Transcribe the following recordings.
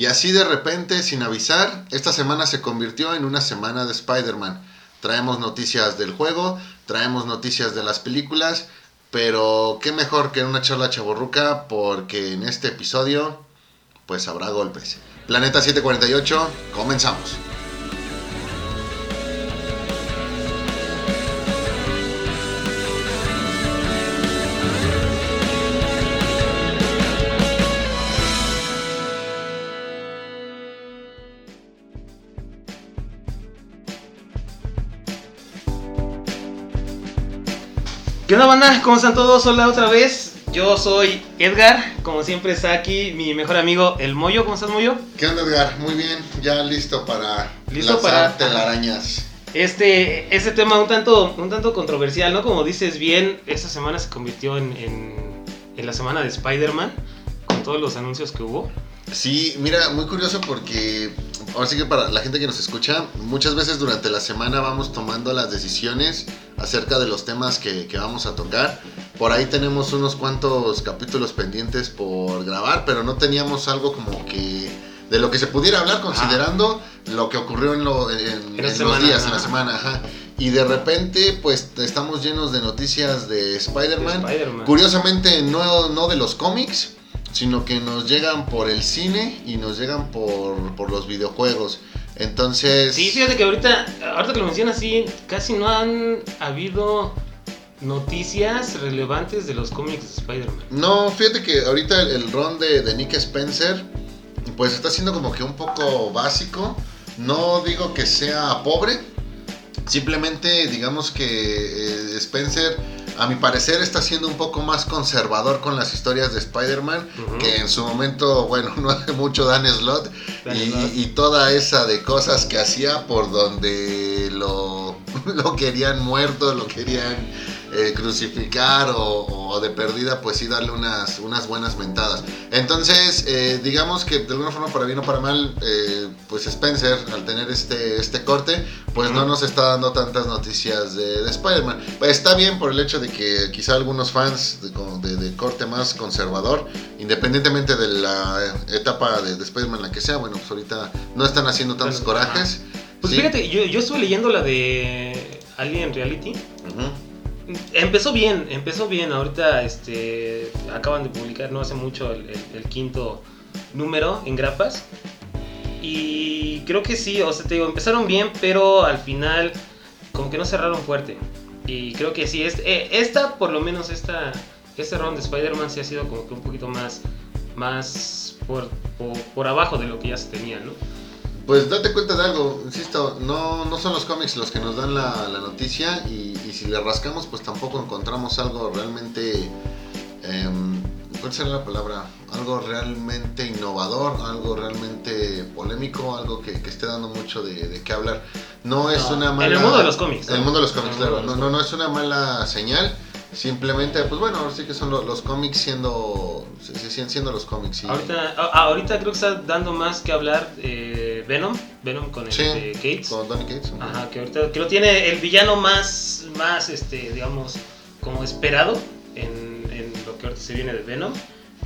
Y así de repente, sin avisar, esta semana se convirtió en una semana de Spider-Man. Traemos noticias del juego, traemos noticias de las películas, pero qué mejor que una charla chaborruca porque en este episodio pues habrá golpes. Planeta 748, comenzamos. ¿Qué onda banda? ¿Cómo están todos? Hola otra vez. Yo soy Edgar, como siempre está aquí mi mejor amigo El Moyo. ¿Cómo estás Moyo? ¿Qué onda Edgar? Muy bien, ya listo para Listo para- telarañas. Este, este tema un tanto, un tanto controversial, ¿no? Como dices bien, esta semana se convirtió en, en, en la semana de Spider-Man, con todos los anuncios que hubo. Sí, mira, muy curioso porque ahora sí que para la gente que nos escucha, muchas veces durante la semana vamos tomando las decisiones acerca de los temas que, que vamos a tocar. Por ahí tenemos unos cuantos capítulos pendientes por grabar, pero no teníamos algo como que de lo que se pudiera hablar considerando lo que ocurrió en, lo- en- en los semana, días, en la ajá. semana. Ajá. Y de repente, pues estamos llenos de noticias de Spider-Man. De Spider-Man. Curiosamente, no, no de los cómics, sino que nos llegan por el cine y nos llegan por, por los videojuegos. Entonces, Sí, fíjate que ahorita, ahorita que lo mencionas así, casi no han habido noticias relevantes de los cómics de Spider-Man. no, fíjate que ahorita el, el ron de, de Nick Spencer, pues está siendo como que un poco básico. No digo que sea pobre, simplemente digamos que eh, Spencer, a mi parecer, está siendo un poco más conservador con las historias de Spider-Man. Que en su momento, bueno, no hace mucho Dan Slott Dan y, y toda esa de cosas que hacía por donde lo, lo querían muerto, lo querían eh, crucificar o, o de perdida, pues sí darle unas, unas buenas mentadas. Entonces, eh, digamos que de alguna forma, para bien o para mal, eh, pues Spencer, al tener este, este corte, pues no nos está dando tantas noticias de, de Spider-Man. Pues está bien por el hecho de que quizá algunos fans de, de- de corte más conservador, independientemente de la etapa de, de Spider-Man la que sea, bueno, pues ahorita no están haciendo tantos Bueno, corajes. Pues Sí. fíjate, yo, yo estuve leyendo la de Alien Reality. Empezó bien, empezó bien. Ahorita este, acaban de publicar no hace mucho el, quinto número en grapas. Y creo que sí, o sea, te digo, empezaron bien, pero al final como que no cerraron fuerte. Y creo que sí, es, eh, esta, por lo menos esta, este round de Spider-Man sí ha sido como que un poquito más, más por, por, por abajo de lo que ya se tenía, ¿no? Pues date cuenta de algo, insisto, no, no son los cómics los que nos dan la, la noticia y, y si le rascamos pues tampoco encontramos algo realmente, em, ¿cuál será la palabra? Algo realmente innovador, algo realmente polémico, algo que, que esté dando mucho de, de qué hablar. No es No, una mala... En el mundo de los cómics. En el mundo de los cómics, claro. No, los no, no es una mala señal. Simplemente, pues bueno, ahora sí que son lo- los, cómics siendo, sí, siguen siendo los cómics. y- Ahorita, a- ahorita creo que está dando más que hablar eh, Venom, Venom con el Sí, de Gates. Con Donny Cates. Ajá, que ahorita que lo tiene el villano más, más este, digamos, como esperado en, en lo que ahorita se viene de Venom.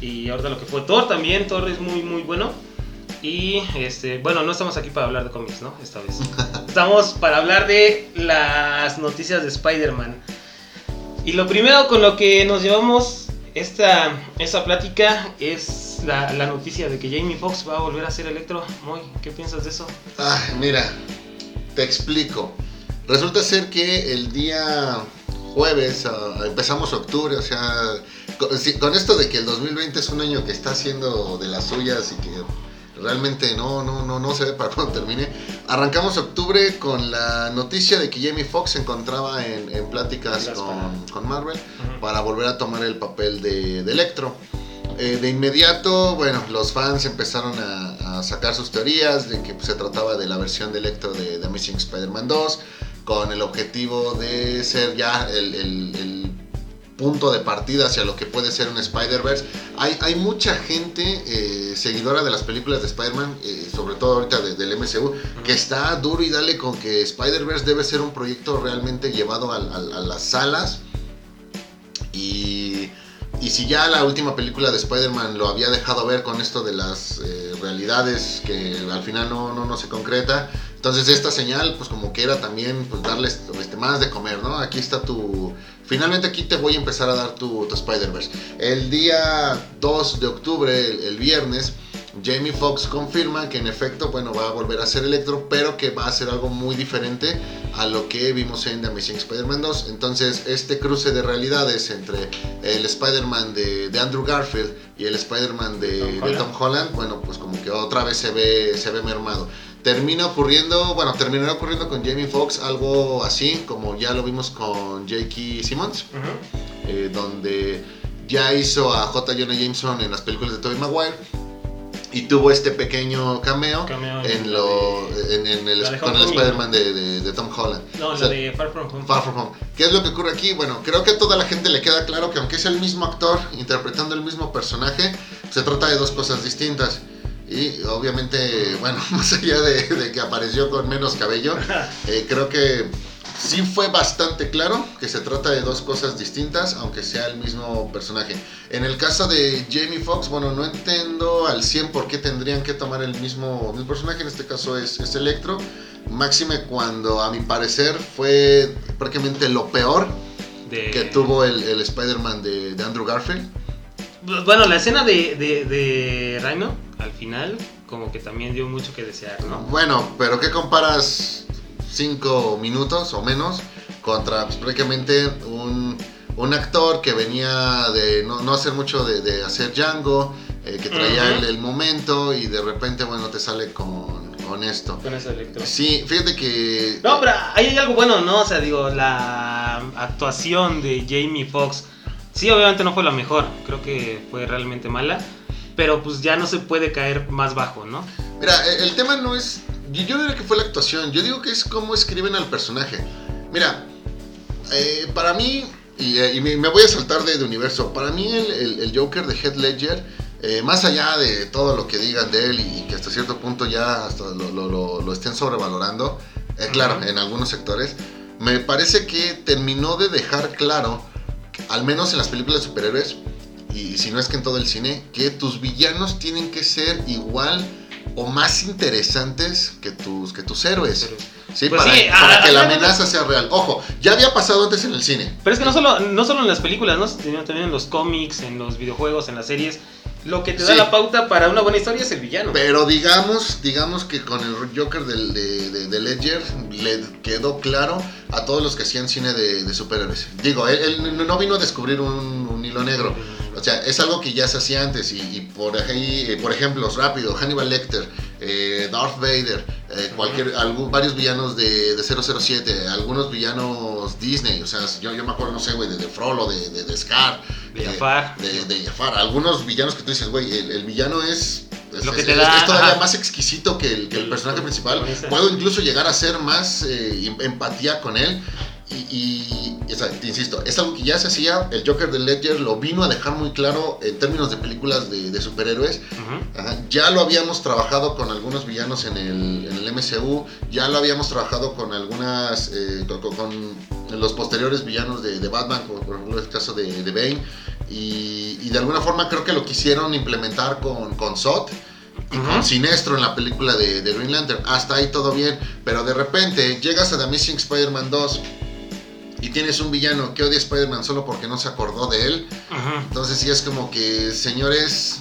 Y ahorita lo que fue Thor también, Thor es muy, muy bueno. Y este, bueno, no estamos aquí para hablar de cómics, ¿no? Esta vez. Estamos para hablar de las noticias de Spider-Man. Y lo primero con lo que nos llevamos esta, esta plática es la, la noticia de que Jamie Foxx va a volver a ser Electro. Moy, ¿qué piensas de eso? Ay, mira, te explico. Resulta ser que el día jueves ah, empezamos octubre, o sea, con, sí, con esto de que el 2020 es un año que está haciendo de las suyas y que realmente no, no, no, no se ve para cuando termine. Arrancamos octubre con la noticia de que Jamie Foxx se encontraba en, en pláticas con, con Marvel para volver a tomar el papel de, de Electro. Eh, de inmediato, bueno, los fans empezaron a, a sacar sus teorías de que pues, se trataba de la versión de Electro de, de Amazing Spider-Man 2, con el objetivo de ser ya el, el- el punto de partida hacia lo que puede ser un Spider-Verse. Hay, hay mucha gente eh, seguidora de las películas de Spider-Man, eh, sobre todo ahorita de- del MCU, que está duro y dale con que Spider-Verse debe ser un proyecto realmente llevado al- a, las salas. Y, y si ya la última película de Spider-Man lo había dejado ver con esto de las eh, realidades que al final no, no, no se concreta, entonces esta señal pues como que era también pues darles este, más de comer, ¿no? Aquí está tu... Finalmente aquí te voy a empezar a dar tu, Spider-Verse. El día 2 de octubre, el viernes, Jamie Foxx confirma que en efecto, bueno, va a volver a ser Electro, pero que va a ser algo muy diferente a lo que vimos en The Amazing Spider-Man 2. Entonces, este cruce de realidades entre el Spider-Man de, de Andrew Garfield y el Spider-Man de, Tom de Holland. Tom Holland, bueno, pues como que otra vez se ve, se ve mermado. Termina ocurriendo, bueno, terminará ocurriendo con Jamie Foxx algo así, como ya lo vimos con J.K. Simmons eh, donde ya hizo a J. Jonah Jameson en las películas de Tobey Maguire y tuvo este pequeño cameo, Cameo en lo, de- en, en el, con el. Spider-Man de, de- de Tom Holland. No, O sea, la de Far From Home. Far From Home. ¿Qué es lo que ocurre aquí? Bueno, creo que a toda la gente le queda claro que aunque es el mismo actor interpretando el mismo personaje, se trata de dos cosas distintas. Y obviamente, bueno, más allá de, de que apareció con menos cabello, eh, creo que sí fue bastante claro que se trata de dos cosas distintas, aunque sea el mismo personaje. En el caso de Jamie Foxx, bueno, no entiendo al 100 por qué tendrían que tomar el mismo, personaje, en este caso es, es Electro. Máxime cuando a mi parecer fue prácticamente lo peor de- que tuvo el, el Spider-Man de, de Andrew Garfield. Bueno, la escena de, de, de Rhino, al final, como que también dio mucho que desear, ¿no? Bueno, pero ¿qué comparas 5 minutos o menos contra pues, prácticamente un, un actor que venía de no, no hacer mucho de, de hacer Django, eh, que traía el momento y de repente, bueno, te sale con, con esto. Con ese electro. Sí, fíjate que... No, pero ahí hay algo bueno, ¿no? O sea, digo, la actuación de Jamie Foxx, sí, obviamente no fue la mejor, creo que fue realmente mala, pero pues ya no se puede caer más bajo, ¿no? Mira, e- el tema no es. Yo yo diría que fue la actuación. Yo digo que es cómo escriben al personaje. Mira, eh, para mí, y, eh, y me, voy a saltar de, de universo, para mí el, el- el Joker de Heath Ledger, eh, más allá de todo lo que digan de él y que hasta cierto punto ya hasta lo, lo- lo- lo estén sobrevalorando, claro, en algunos sectores, me parece que terminó de dejar claro, al menos en las películas de superhéroes, y si no es que en todo el cine, que tus villanos tienen que ser igual o más interesantes que tus, que tus héroes. Sí, Pues para, sí, para ah, que la ah, amenaza sea real. Ojo, ya había pasado antes en el cine. pero es que no solo, no solo en las películas, ¿no? Sino también en los cómics, en los videojuegos, en las series. Lo que te da Sí. la pauta para una buena historia es el villano. Pero digamos, digamos que con el Joker del- de, de- de Ledger le quedó claro a todos los que hacían cine de, de superhéroes. Digo, él, él no vino a descubrir un, un hilo negro. O sea, es algo que ya se hacía antes y, y por ahí, eh, por ejemplo, rápido, Hannibal Lecter, eh, Darth Vader, eh, cualquier, algún- varios villanos de, de 007, algunos villanos Disney, o sea, yo, yo me acuerdo, no sé, güey, de, Frollo, de, de Scar, De Jafar. de, de Jafar, algunos villanos que tú dices, güey, el, el villano es... Es, Lo que es- te es- da, es todavía ajá. más exquisito que el, que el El personaje principal. Puedo incluso llegar a ser más eh, em- empatía con él. Y, y- y, o sea, te insisto, es algo que ya se hacía. El Joker de Ledger lo vino a dejar muy claro en términos de películas de, de superhéroes. Ajá, Ya lo habíamos trabajado con algunos villanos en el, en el MCU. Ya lo habíamos trabajado con algunas. eh, con, con- con los posteriores villanos de, de Batman, como por ejemplo el caso de, de Bane. Y, y de alguna forma creo que lo quisieron implementar con, con Zod y Ujú. con Sinestro en la película de, de Green Lantern. Hasta ahí todo bien, pero de repente llegas a The Amazing Spider-Man 2 y tienes un villano que odia a Spider-Man solo porque no se acordó de él. Ujú. Entonces sí es como que, señores,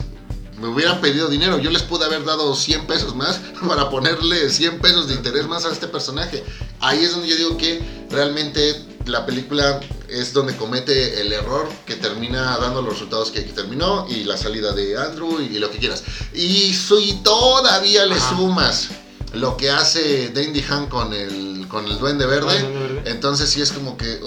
me hubieran pedido dinero. Yo les pude haber dado 100 pesos más para ponerle 100 pesos de interés más a este personaje. Ahí es donde yo digo que realmente la película es donde comete el error que termina dando los resultados que, que terminó y la salida de Andrew y, y lo que quieras. Y si todavía le Ajá. sumas lo que hace Dandy Han con el, con el Duende Verde. Ah, Duende Verde. Entonces sí es como que,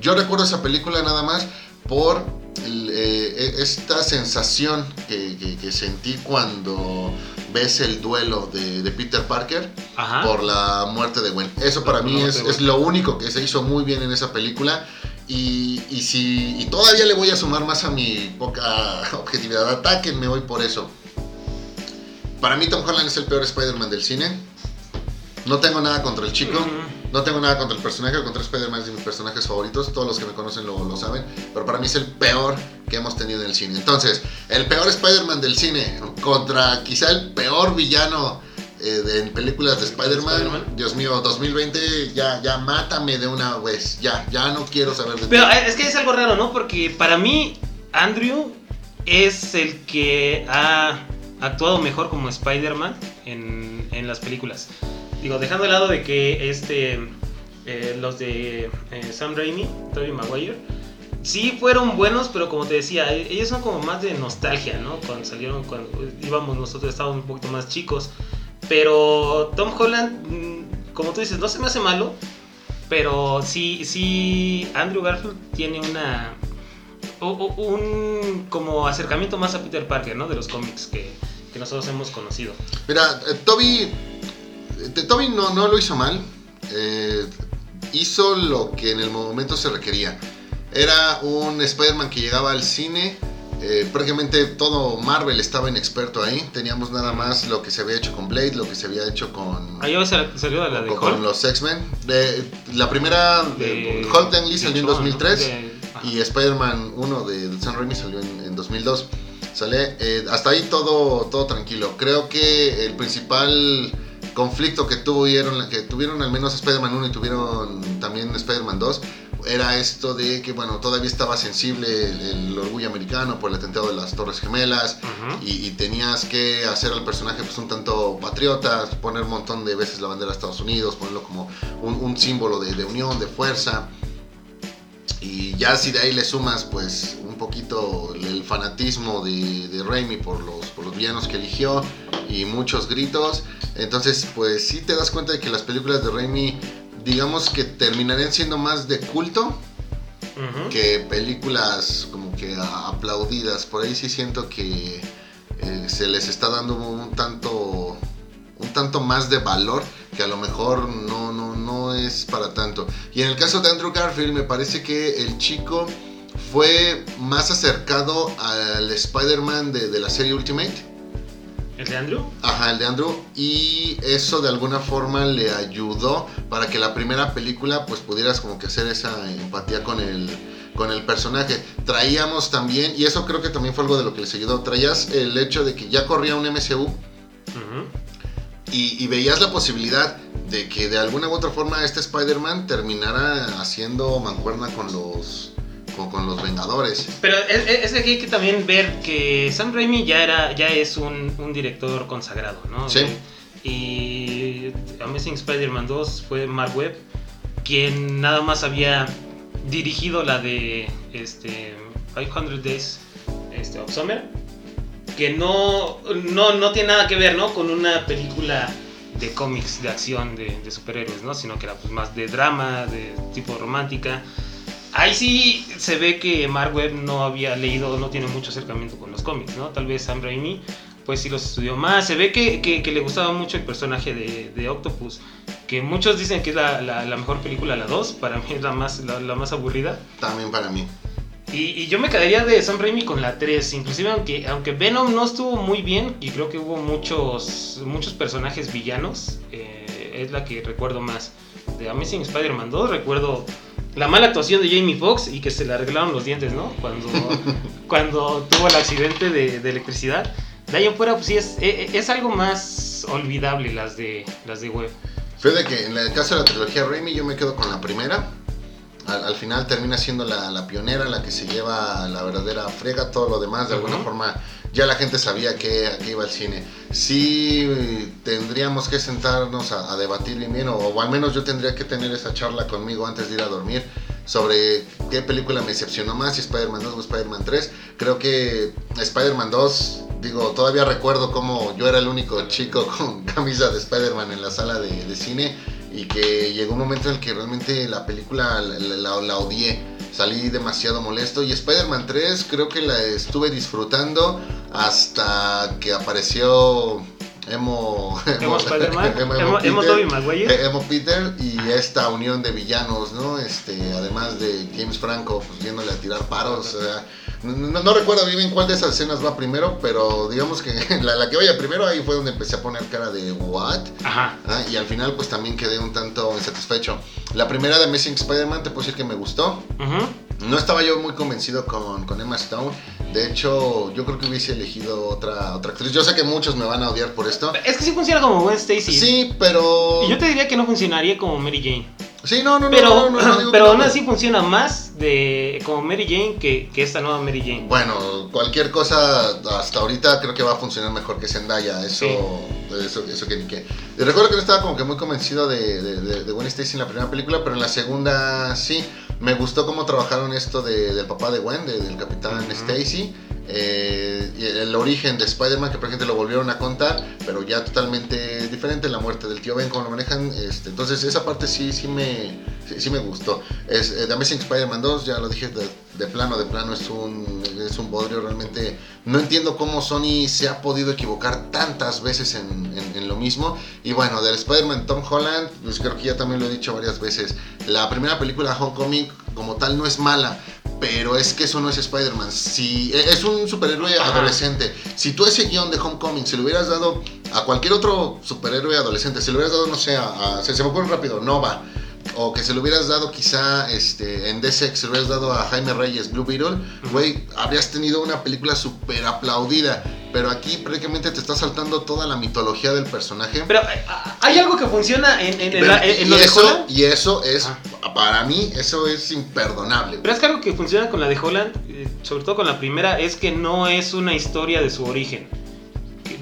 yo recuerdo esa película nada más por eh, e- esta sensación que, que- que sentí cuando ves el duelo de, de Peter Parker Ajá. por la muerte de Gwen. Eso para mí es, lo único que se hizo muy bien en esa película. Y, y si y todavía le voy a sumar más a mi poca objetividad, atáquenme hoy por eso. Para mí Tom Holland es el peor Spider-Man del cine. No tengo nada contra el chico. No tengo nada contra el personaje, contra Spider-Man es de mis personajes favoritos. Todos los que me conocen lo, lo saben. Pero para mí es el peor que hemos tenido en el cine. Entonces, el peor Spider-Man del cine contra quizá el peor villano eh, de- en películas de Spider-Man. Dios mío, 2020, ya, ya mátame de una vez. Ya, ya no quiero saber de Pero eh, es que es algo raro, ¿no? Porque para mí, Andrew es el que ha actuado mejor como Spider-Man en, en las películas. Digo, dejando de lado de que este, eh, los de eh, Sam Raimi, Tobey Maguire, sí fueron buenos, pero como te decía, e- ellos son como más de nostalgia, ¿no? Cuando salieron, cuando íbamos, nosotros estábamos un poquito más chicos. Pero Tom Holland, mm, como tú dices, no se me hace malo, pero sí, sí, Andrew Garfield tiene una. Un como acercamiento más a Peter Parker, ¿no? De los cómics que, que nosotros hemos conocido. Mira, eh, Toby, Toby no, no lo hizo mal. Eh, hizo lo que en el momento se requería. Era un Spider-Man que llegaba al cine. eh, prácticamente todo Marvel estaba inexperto ahí. Teníamos nada más lo que se había hecho con Blade, lo que se había hecho con, Ahí salió la de con, con Hulk. los X-Men. La primera, de, Hulk de Ang Lee salió en Ochoa, ¿no? 2003. De-. Y Spider-Man 1 de, Sam Raimi salió en, en 2002. Sale, eh, hasta ahí todo, todo tranquilo. Creo que el principal conflicto que tuvieron, que tuvieron al menos Spider-Man 1 y tuvieron también Spider-Man 2 era esto de que bueno todavía estaba sensible el, el orgullo americano por el atentado de las Torres Gemelas Ujú. y, y tenías que hacer al personaje pues un tanto patriota, poner un montón de veces la bandera de Estados Unidos, ponerlo como un, un símbolo de, de unión, de fuerza. Y ya si de ahí le sumas pues un poquito el fanatismo de, de Raimi por los, por los villanos que eligió y muchos gritos, entonces pues sí te das cuenta de que las películas de Raimi digamos que terminarían siendo más de culto que películas como que aplaudidas. Por ahí sí siento que eh, se les está dando un tanto un tanto más de valor que a lo mejor no, no, no es para tanto. Y en el caso de Andrew Garfield me parece que el chico fue más acercado al Spider-Man de, de la serie Ultimate. ¿El de Andrew? Ajá, el de Andrew. Y eso de alguna forma le ayudó para que la primera película pues pudieras como que hacer esa empatía con el, con el personaje. Traíamos también, y eso creo que también fue algo de lo que les ayudó, traías el hecho de que ya corría un MCU y, y veías la posibilidad de que de alguna u otra forma este Spider-Man terminara haciendo mancuerna con los, con, con los Vengadores. Pero es, es- que hay que también ver que Sam Raimi ya era ya es un, un director consagrado, ¿no? Sí. Y Amazing Spider-Man 2 fue Mark Webb, quien nada más había dirigido la de este 500 Days este, of Summer, que no, no, no tiene nada que ver, ¿no? Con una película de cómics de acción de, de superhéroes, ¿no? Sino que era pues, más de drama, de tipo romántica. Ahí sí se ve que Mark Webb no había leído, no tiene mucho acercamiento con los cómics, ¿no? Tal vez Sam Raimi, pues sí los estudió más. Se ve que, que- que le gustaba mucho el personaje de, de Octopus, que muchos dicen que es la, la- la mejor película, la 2, para mí es la más, la, la más aburrida. También para mí. Y, y yo me quedaría de Sam Raimi con la 3, inclusive aunque, aunque Venom no estuvo muy bien, y creo que hubo muchos, muchos personajes villanos, eh, es la que recuerdo más. De Amazing Spider-Man 2 recuerdo la mala actuación de Jamie Foxx y que se le arreglaron los dientes, ¿no? Cuando, cuando tuvo el accidente de, de electricidad. De ahí en fuera, pues sí, es, es, es algo más olvidable las de, las de Web. Fíjate que en el caso de la trilogía Raimi yo me quedo con la primera. Al, al final termina siendo la, la pionera, la que se lleva la verdadera frega, todo lo demás de alguna Ujú. forma ya la gente sabía que, a qué iba el cine. Sí tendríamos que sentarnos a, a debatir bien bien, o, al menos yo tendría que tener esa charla conmigo antes de ir a dormir sobre qué película me decepcionó más, si Spider-Man 2 o Spider-Man 3. Creo que Spider-Man 2, digo, todavía recuerdo cómo yo era el único chico con camisa de Spider-Man en la sala de, de cine y que llegó un momento en el que realmente la película la, la- la odié. Salí demasiado molesto y Spider-Man 3 creo que la estuve disfrutando hasta que apareció Emo, Emo Spider-Man, Emo- Emo, Emo Emo Peter. Maguire. Eh, Emo Peter y esta unión de villanos, ¿no? Este, además de James Franco pues, yéndole a tirar paros, o sea, No, no recuerdo bien cuál de esas escenas va primero, pero digamos que la, la, que vaya primero ahí fue donde empecé a poner cara de what. Ajá. Ah, y al final pues también quedé un tanto insatisfecho. La primera de Amazing Spider-Man te puedo decir que me gustó. Ajá. No estaba yo muy convencido con, con, Emma Stone. De hecho, yo creo que hubiese elegido otra, otra actriz. Yo sé que muchos me van a odiar por esto. Es que sí funciona como Gwen Stacy. Sí, pero. Y yo te diría que no funcionaría como Mary Jane. Sí, no, no, pero, no, no, no, Pero aún así funciona más de como Mary Jane que, que, esta nueva Mary Jane. Bueno, cualquier cosa hasta ahorita creo que va a funcionar mejor que Zendaya. Eso, sí. eso, eso que ni que. Recuerdo que no estaba como que muy convencido de, de, de, de Gwen Stacy en la primera película, pero en la segunda sí. Me gustó cómo trabajaron esto de, del papá de Gwen, de, del capitán. Stacy. Eh, el origen de Spider-Man, que por ejemplo lo volvieron a contar, pero ya totalmente diferente, la muerte del tío Ben, cómo lo manejan. Este, entonces, esa parte sí, sí, me, sí, sí me gustó. Es, eh, The Amazing Spider-Man 2, ya lo dije de, plano, de plano, es un, es un bodrio. Realmente no entiendo cómo Sony se ha podido equivocar tantas veces en, en, en lo mismo. Y bueno, del Spider-Man Tom Holland, pues creo que ya también lo he dicho varias veces. La primera película, Homecoming, como tal, no es mala pero es que eso no es Spider-Man. Si, es un superhéroe Ajá. adolescente. Si tú ese guion de Homecoming se lo hubieras dado a cualquier otro superhéroe adolescente, se lo hubieras dado, no sé, a, a se, se, me ocurre rápido, Nova. O que se lo hubieras dado quizá este, en DC, se lo hubieras dado a Jaime Reyes, Blue Beetle, güey, uh -huh. habrías tenido una película súper aplaudida. Pero aquí prácticamente te está saltando toda la mitología del personaje. Pero hay algo que funciona en, en, Pero, en, en lo eso, de Holland. Y eso es, ah. para mí, eso es imperdonable. Pero es que algo que funciona con la de Holland, eh, sobre todo con la primera, es que no es una historia de su origen.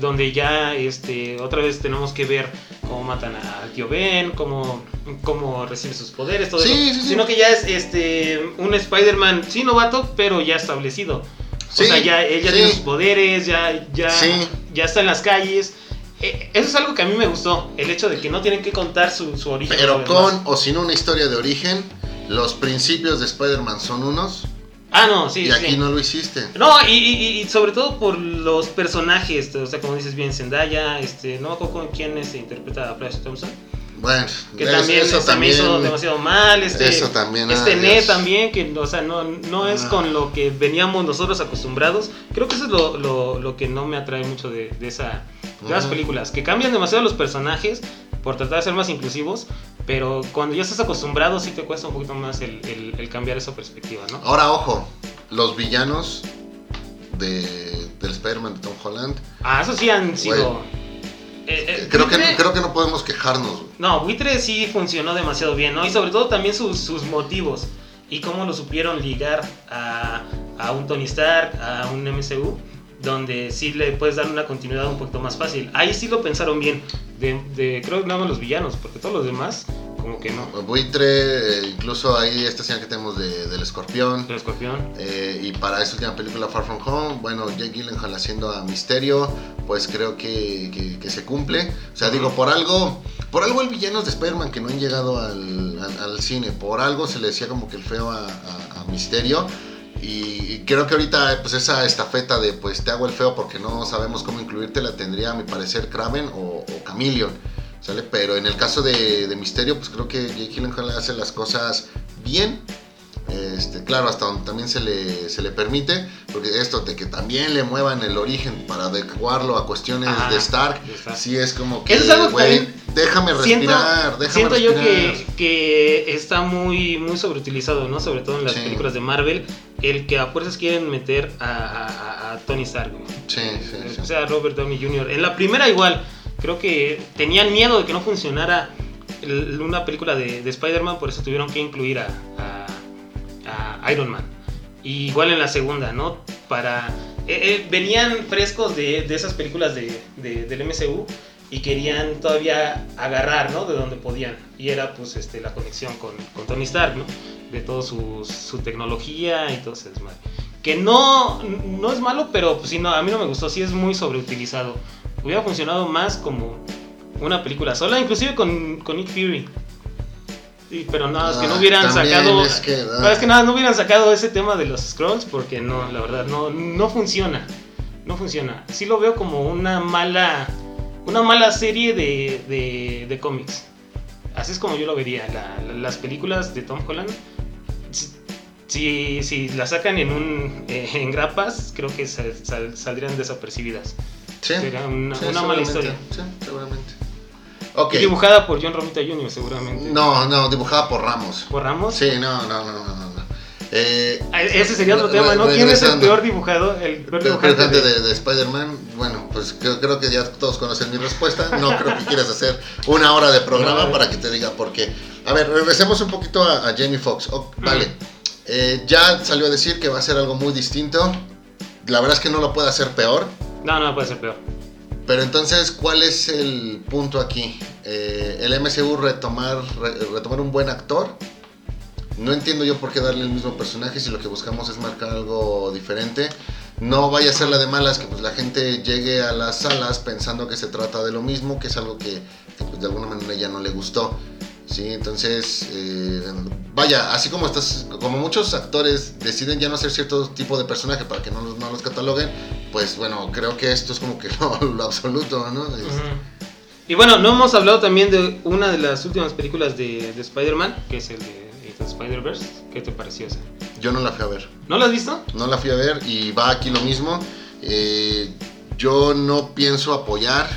Donde ya este, otra vez tenemos que ver cómo matan al tío Ben, cómo, cómo recibe sus poderes, todo sí, eso. Sí, sí. Sino que ya es este, un Spider-Man, sí novato, pero ya establecido. Sí, o sea, ya ella sí. tiene sus poderes, ya, ya, ya está en las calles. Eh, eso es algo que a mí me gustó, el hecho de que no tienen que contar su, su origen. Pero con o sin una historia de origen, los principios de Spider-Man son unos. Ah, no, sí. Y aquí no lo hiciste. No, y, y, y, sobre todo por los personajes, o sea, como dices bien, Zendaya, este, no me acuerdo con quién se interpreta a Flash Thompson. Bueno, que también eso también hizo demasiado mal. Este, eso también. Este Ned también, que o sea, no, no es ah. con lo que veníamos nosotros acostumbrados. Creo que eso es lo, lo, lo que no me atrae mucho de, de, esa, de las películas. Que cambian demasiado los personajes por tratar de ser más inclusivos. Pero cuando ya estás acostumbrado, sí te cuesta un poquito más el, el, el cambiar esa perspectiva, ¿no? Ahora, ojo, los villanos de, del Spider-Man de Tom Holland. Ah, esos sí han sido. Eh, eh, creo, que, creo que no podemos quejarnos. No, Buitre sí funcionó demasiado bien, ¿no? Y sobre todo también sus, sus motivos y cómo lo supieron ligar a, a, un Tony Stark, a un MCU, donde sí le puedes dar una continuidad un poquito más fácil. Ahí sí lo pensaron bien, de, de creo que nada más los villanos, porque todos los demás como que no. Buitre, eh, incluso ahí esta escena que tenemos de, del escorpión. El escorpión. Eh, y para esa última película, Far From Home, bueno, Jake Gyllenhaal haciendo a Misterio, pues creo que, que, que se cumple. O sea, uh -huh. digo, por algo, por algo el villano de Spider-Man que no han llegado al, al, al, cine, por algo se le decía como que el feo a, a, a Misterio. Y, creo que ahorita pues esa estafeta de pues te hago el feo porque no sabemos cómo incluirte la tendría a mi parecer Kraven o, o Chameleon. ¿sale? Pero en el caso de, de Misterio, pues creo que Jake Gyllenhaal hace las cosas bien. Este, claro, hasta donde también se le, se le permite, porque esto de que también le muevan el origen para adecuarlo a cuestiones de Stark, sí es como que, güey, déjame respirar, siento, déjame siento respirar. yo que, que está muy, muy sobreutilizado, ¿no? Sobre todo en las sí. películas de Marvel, el que a fuerzas quieren meter a, a, a Tony Stark, Sí, sí, sí. O sea, Robert Downey Jr. En la primera igual, creo que tenían miedo de que no funcionara una película de, de Spider-Man, por eso tuvieron que incluir a, a, a, Iron Man. Y igual en la segunda, ¿no? Para. Eh, eh, venían frescos de, de esas películas de, de, del MCU y querían todavía agarrar, ¿no? De donde podían. Y era, pues, este, la conexión con, con Tony Stark, ¿no? De toda su, su tecnología y todo ese desmadre. Que no, no es malo, pero pues, sí, no, a mí no me gustó, sí es muy sobreutilizado hubiera funcionado más como una película sola, inclusive con, con Nick Fury. Sí, pero nada, ah, es que no ah, hubieran sacado. Es que, ah. es que nada, no hubieran sacado ese tema de los scrolls porque no, la verdad, no, no funciona. No funciona. Sí lo veo como una mala. Una mala serie de, de, de cómics. Así es como yo lo vería. La, la, las películas de Tom Holland si, si la sacan en un eh, en grapas, creo que sal- sal- saldrían desapercibidas. Sí. Sería una, Sí, una mala historia. Sí, seguramente. Ok. Y dibujada por John Romita Jr., seguramente. No, no, dibujada por Ramos. ¿Por Ramos? Sí, no, no, no. no. Eh, Ah, Ese sería otro Re- tema, ¿no? ¿Quién es el peor dibujado? El peor dibujante de- de, de Spider-Man, bueno, pues creo, creo que ya todos conocen mi respuesta. No creo que quieras hacer una hora de programa No. para que te diga por qué. A ver, regresemos un poquito a, a Jamie Foxx. Oh, vale, Eh, ya salió a decir que va a ser algo muy distinto. La verdad es que no lo puede hacer peor. No, no, puede ser peor. Pero entonces, ¿cuál es el punto aquí? Eh, el MCU retomar, re- retomar un buen actor. No entiendo yo por qué darle el mismo personaje si lo que buscamos es marcar algo diferente. No vaya a ser la de malas que pues la gente llegue a las salas pensando que se trata de lo mismo, que es algo que, pues, de alguna manera ya no le gustó. Sí, entonces, eh, vaya, así como estás, como muchos actores deciden ya no hacer cierto tipo de personaje para que no los, no los cataloguen, pues bueno, creo que esto es como que lo, absoluto, ¿no? Y bueno, no hemos hablado también de una de las últimas películas de, de Spider-Man, que es el de the Spider-Verse. ¿Qué te pareció esa? Yo no la fui a ver, ¿No la has visto? no la fui a ver y va aquí lo mismo. Eh, yo no pienso apoyar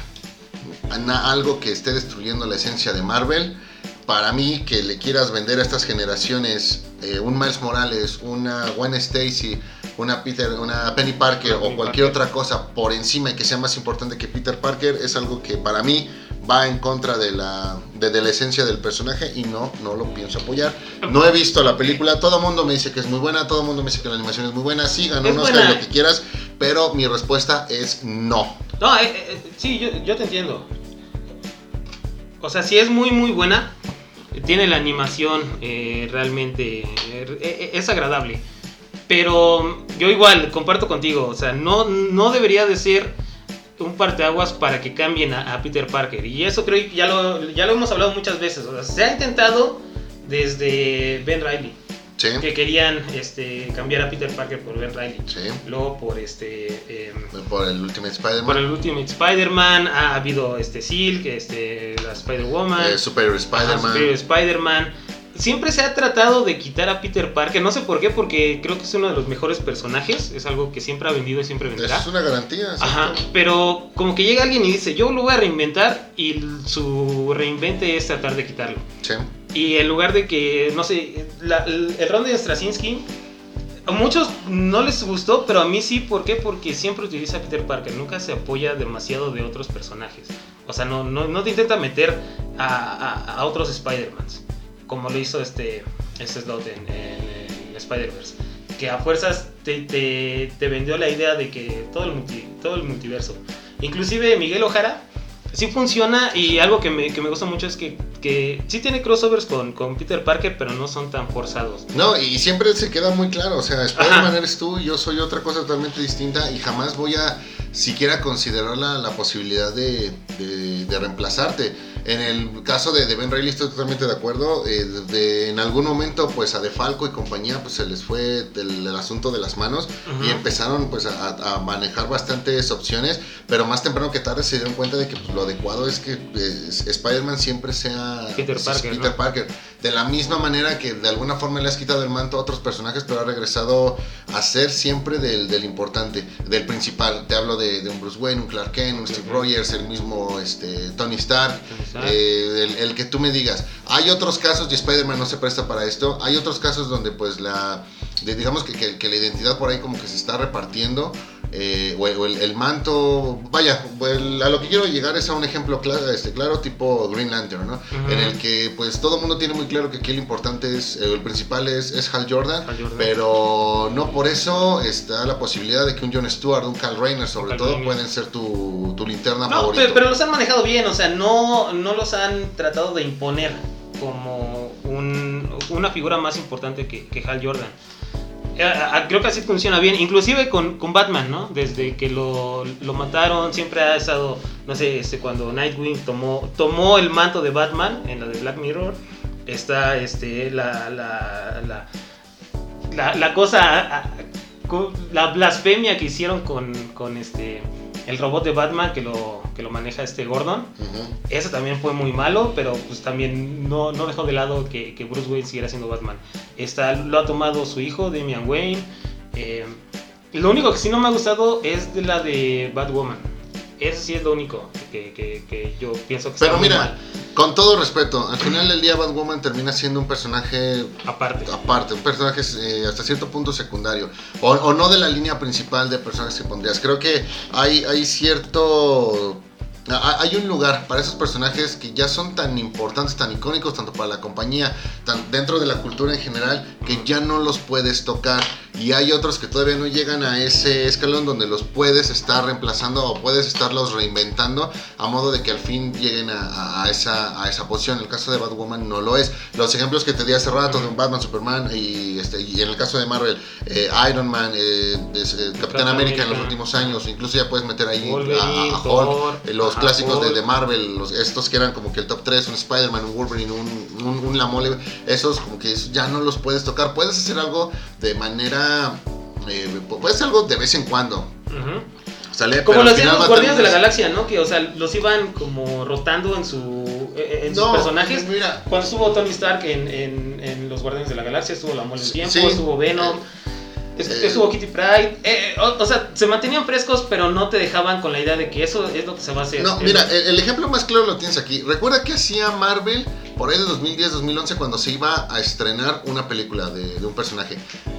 a algo que esté destruyendo la esencia de Marvel. Para mí, que le quieras vender a estas generaciones eh, un Miles Morales, una Gwen Stacy, una Peter, una Penny Parker Una o Penny cualquier Parker. otra cosa por encima y que sea más importante que Peter Parker es algo que para mí va en contra de la, de, de la esencia del personaje y no, no lo pienso apoyar. No he visto la película, todo el mundo me dice que es muy buena, todo el mundo me dice que la animación es muy buena, sí, ganó un Oscar lo que quieras, pero mi respuesta es no. No, eh, eh, sí, yo, yo te entiendo. O sea, sí es muy, muy buena. Tiene la animación eh, realmente. eh, eh, es agradable. Pero yo igual comparto contigo. O sea, no, no debería de ser un parteaguas para que cambien a, a Peter Parker. Y eso creo que ya lo, ya lo hemos hablado muchas veces. O sea, se ha intentado desde Ben Riley. Sí, Que querían este, cambiar a Peter Parker por Ben Riley. sí, Luego por este. em, por el Ultimate Spider-Man. por el Ultimate Spider-Man ha habido este Silk, este, la Spider-Woman, Eh, Spider-Man. Superior Spider-Man. Siempre se ha tratado de quitar a Peter Parker, no sé por qué, porque creo que es uno de los mejores personajes, es algo que siempre ha vendido y siempre venderá. es una garantía. Ajá, exacto. pero como que llega alguien y dice, yo lo voy a reinventar y su reinvente es tratar de quitarlo. Sí. Y en lugar de que, no sé, la- el, ron de Straczynski, a muchos no les gustó, pero a mí sí, ¿por qué? Porque siempre utiliza a Peter Parker, nunca se apoya demasiado de otros personajes. O sea, no, no, no te intenta meter a, a- a otros Spider-Mans, como lo hizo este, este Slot en, en- en Spider-Verse. Que a fuerzas te, te- te vendió la idea de que todo el, multi- todo el multiverso. Inclusive Miguel Ojara sí funciona y algo que me, que me gusta mucho es que, que sí tiene crossovers con, con Peter Parker, pero no son tan forzados. No, y siempre se queda muy claro, o sea, Spider-Man eres tú yo soy otra cosa totalmente distinta y jamás voy a siquiera considerar la, la posibilidad de, de- de reemplazarte. En el caso de, de Ben Reilly estoy totalmente de acuerdo, eh, de- en algún momento pues a DeFalco y compañía pues se les fue el, el asunto de las manos Ujú. y empezaron pues a, a manejar bastantes opciones, pero más temprano que tarde se dieron cuenta de que pues, lo adecuado es que eh, Spider-Man siempre sea Peter es Parker, Peter ¿no? Parker. De la misma manera que de alguna forma le has quitado el manto a otros personajes, pero ha regresado a ser siempre del, del importante, del principal. Te hablo de, de un Bruce Wayne, un Clark Kent, un Steve. Rogers, el mismo este, Tony Stark. Tony Stark. eh, el, el que tú me digas. Hay otros casos, y Spider-Man no se presta para esto, hay otros casos donde pues la, de- digamos que, que- que la identidad por ahí como que se está repartiendo. Eh, o, el, manto, vaya, el- a lo que quiero llegar es a un ejemplo claro, este, claro tipo Green Lantern, ¿no? En el que pues todo el mundo tiene muy claro que aquí el importante es, eh, el principal es, es Hal Jordan, Hal Jordan. pero no por eso está la posibilidad de que un John Stewart, un Cal Rayner sobre todo pueden ser tu, tu linterna No, favorita. pero, pero los han manejado bien, o sea, no, no los han tratado de imponer como un- una figura más importante que, que Hal Jordan. Eh, Creo que así funciona bien, inclusive con, con Batman, ¿no? Desde que lo, lo mataron, siempre ha estado, no sé, este, cuando Nightwing tomó, tomó el manto de Batman en la de Black Mirror, está este, la, la, la, la, cosa, la blasfemia que hicieron con, con este el robot de Batman que lo, que lo maneja este Gordon. Ese también fue muy malo, pero pues también no, no dejó de lado que, que Bruce Wayne siguiera siendo Batman. Está, lo ha tomado su hijo, Damian Wayne. Eh, lo único que sí no me ha gustado es de la de Batwoman. Ese sí es lo único que, que, que yo pienso que Pero está muy mira, mal. con todo respeto, al final del día Batwoman termina siendo un personaje Aparte. aparte, un personaje eh, hasta cierto punto secundario, o, o no de la línea principal de personajes que pondrías. Creo que hay, hay cierto... ha- Hay un lugar para esos personajes que ya son tan importantes, tan icónicos, tanto para la compañía, tan dentro de la cultura en general, que ya no los puedes tocar. Y hay otros que todavía no llegan a ese escalón donde los puedes estar reemplazando o puedes estarlos reinventando a modo de que al fin lleguen a, esa, a esa posición. En el caso de Batwoman no lo es. Los ejemplos que te di hace rato de un Batman, Superman y, este, y en el caso de Marvel, eh, Iron Man, eh, es, eh, Capitán América en los últimos años, incluso ya puedes meter ahí a- Wolverine, a, Hulk, los clásicos de, de Marvel, los, estos que eran como que el top 3, un Spider-Man, un Wolverine, un, un, un La Mole, esos como que ya no los puedes tocar. Puedes hacer algo de manera... eh, puedes hacer algo de vez en cuando. ¿sale? Como lo hacían los Guardianes de la Galaxia, ¿no? Que, o sea, los iban como rotando en su eh, en sus No, personajes. Mira, Cuando estuvo Tony Stark en, en, en los Guardianes de la Galaxia, estuvo la Mole del Tiempo, sí. estuvo Venom, eh, estuvo Kitty Pryde. eh, o, o sea, se mantenían frescos, pero no te dejaban con la idea de que eso es lo que se va a hacer. No, Eh, mira, el, el ejemplo más claro lo tienes aquí. Recuerda que hacía Marvel por ahí de 2010-2011 cuando se iba a estrenar una película de, de un personaje.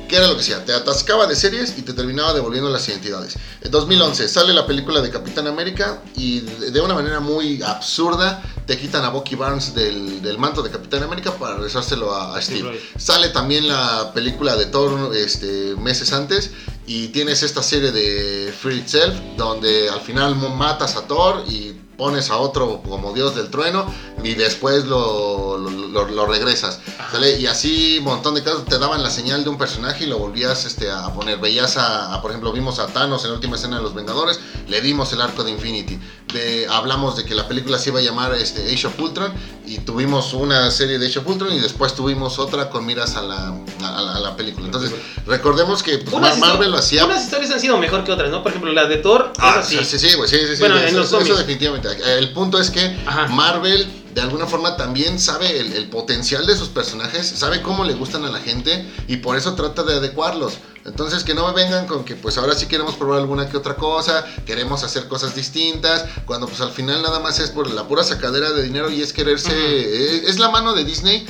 ¿Qué era lo que hacía? Te atascaba de series y te terminaba devolviendo las identidades. En 2011 sale la película de Capitán América y de, de una manera muy absurda te quitan a Bucky Barnes del, del manto de Capitán América para regresárselo a, a Steve. Sale también la película de Thor este, meses antes y tienes esta serie de Free Itself donde al final matas a Thor y pones a otro como dios del trueno y después lo, lo, lo- lo regresas. ¿sale? Y así un montón de casos te daban la señal de un personaje y lo volvías este, a poner. Veías a, a, por ejemplo, vimos a Thanos en la última escena de Los Vengadores, le dimos el arco de Infinity. De- hablamos de que la película se iba a llamar este, Age of Ultron y tuvimos una serie de Age of Ultron y después tuvimos otra con miras a la, a la, a la película. Entonces, recordemos que pues, unas Marvel lo hacía Unas historias han sido mejor que otras, ¿no? Por ejemplo, la de Thor, Ah, es así. sí, sí, sí, sí, Bueno, eso, en los eso cómics. El punto es que Ajá. Marvel de alguna forma también sabe el, el potencial de sus personajes, sabe cómo le gustan a la gente y por eso trata de adecuarlos. Entonces que no me vengan con que pues ahora sí queremos probar alguna que otra cosa, queremos hacer cosas distintas, cuando pues al final nada más es por la pura sacadera de dinero y es quererse, es, es la mano de Disney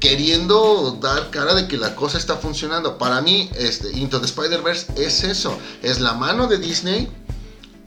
queriendo dar cara de que la cosa está funcionando. Para mí, este, Into the Spider-Verse es eso, es la mano de Disney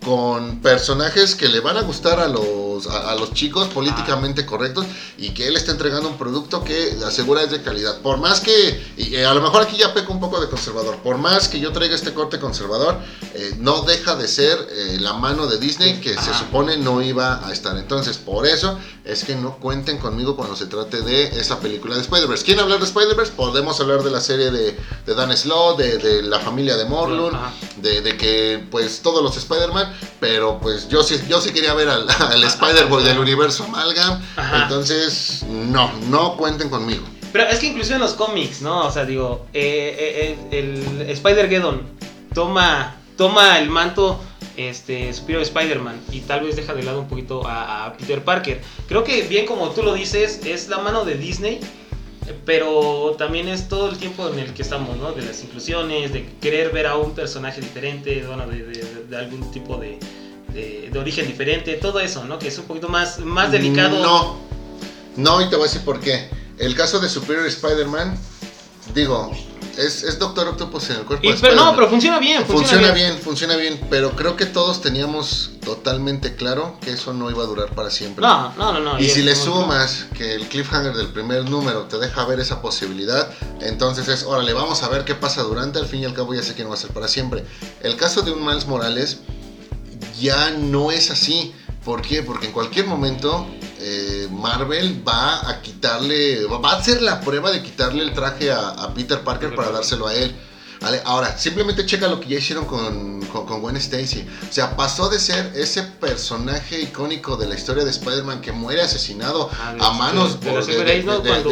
con personajes que le van a gustar a los, a, a los chicos políticamente correctos y que él está entregando un producto que asegura es de calidad. Por más que, y eh, a lo mejor aquí ya peco un poco de conservador, por más que yo traiga este corte conservador, eh, no deja de ser eh, la mano de Disney que se Ajá. supone no iba a estar. Entonces, por eso es que no cuenten conmigo cuando se trate de esa película de Spider-Verse. ¿Quieren hablar de Spider-Verse? Podemos hablar de la serie de, de Dan Slow, de, de la familia de Morlun, de, de que pues todos los Spider-Man, pero pues yo sí, yo sí quería ver al, al Spider-Boy del universo Amalgam, Ajá. entonces no, no cuenten conmigo. Pero es que incluso en los cómics, ¿no? O sea, digo, eh, eh, el Spider-Geddon toma, toma el manto este, superior de Spider-Man y tal vez deja de lado un poquito a, a Peter Parker. Creo que bien como tú lo dices, es la mano de Disney, eh, pero también es todo el tiempo en el que estamos, ¿no? De las inclusiones, de querer ver a un personaje diferente, bueno, de, de- de algún tipo de, de- de origen diferente, todo eso, ¿no? Que es un poquito más, más delicado. No, no, y te voy a decir por qué. El caso de Superior Spider-Man, digo, es, es Doctor Octopus en el cuerpo Y- de pero no, pero funciona bien, funciona, Funciona bien. bien, funciona bien, pero creo que todos teníamos totalmente claro que eso no iba a durar para siempre. No, no, no, no. Y si le sumas que el cliffhanger del primer número te deja ver esa posibilidad, entonces es, órale, vamos a ver qué pasa durante, al fin y al cabo ya sé que no va a ser para siempre. El caso de un Miles Morales ya no es así. ¿Por qué? Porque en cualquier momento eh, Marvel va a quitarle, va a hacer la prueba de quitarle el traje a, a Peter Parker para dárselo a él. ¿Vale? Ahora, simplemente checa lo que ya hicieron con, con, con Gwen Stacy. O sea, pasó de ser ese personaje icónico de la historia de Spider-Man que muere asesinado de a manos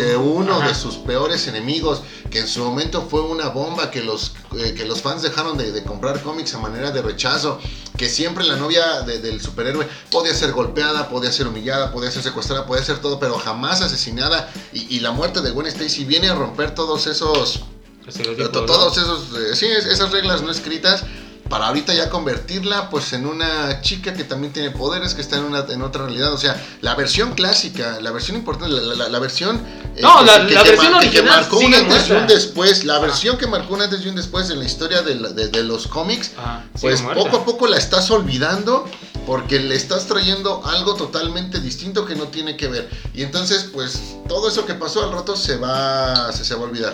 de uno Ajá. de sus peores enemigos, que en su momento fue una bomba que los, eh, que los fans dejaron de, comprar cómics a manera de rechazo. que siempre la novia de- del superhéroe podía ser golpeada, podía ser humillada, podía ser secuestrada, podía ser todo, pero jamás asesinada. Y, y la muerte de Gwen Stacy viene a romper todos esos Estereotipo, to- ¿no? todos esos, eh, sí, es- esas reglas no escritas para ahorita ya convertirla pues en una chica que también tiene poderes, que está en, una, en otra realidad. O sea, la versión clásica, la versión importante, la, la- la versión... eh, No, la- que- la que versión que- que marcó un antes y un después, la versión que marcó un antes y un después en la historia de, de- de los cómics, Ajá, pues muerta. poco a poco la estás olvidando porque le estás trayendo algo totalmente distinto que no tiene que ver. Y entonces, pues todo eso que pasó al rato se va, se, se va a olvidar.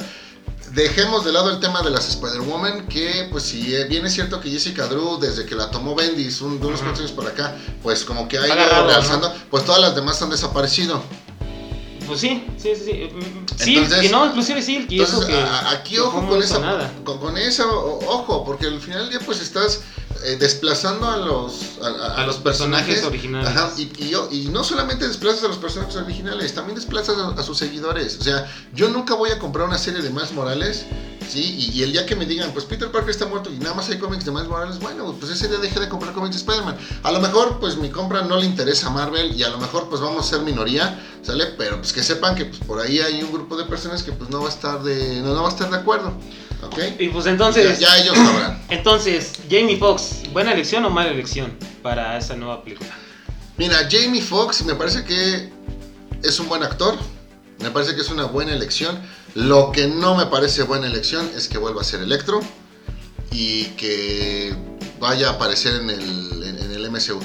Dejemos de lado el tema de las Spider-Woman, que pues si eh, bien es cierto que Jessica Drew, desde que la tomó Bendis, un, de unos cuantos años por acá, pues como que ha ido realzando, pues todas las demás han desaparecido. Pues sí, sí, sí. sí. Mm, Sí, Entonces- que no, inclusive sí, eso Entonces, que... aquí ojo con esa, con, con esa, o- ojo, porque al final del día pues estás eh, desplazando a los a, a- los personajes originales. Ajá, y, y y no solamente desplazas a los personajes originales, también desplazas a, a sus seguidores. O sea, yo nunca voy a comprar una serie de Miles Morales, ¿sí? Y, y el día que me digan, pues Peter Parker está muerto y nada más hay cómics de Miles Morales, bueno, pues ese día deje de comprar cómics de Spider-Man. A lo mejor, pues mi compra no le interesa a Marvel y a lo mejor, pues vamos a ser minoría, ¿sale? Pero pues que sepan que pues por ahí hay un grupo de personas que pues no va a estar de, no, no va a estar de acuerdo, ¿ok? Y pues entonces... ya, ya ellos sabrán. Entonces, Jamie Foxx, ¿buena elección o mala elección para esta nueva película? Mira, Jamie Foxx me parece que es un buen actor. Me parece que es una buena elección. Lo que no me parece buena elección es que vuelva a ser Electro y que vaya a aparecer en el, en, en el MCU.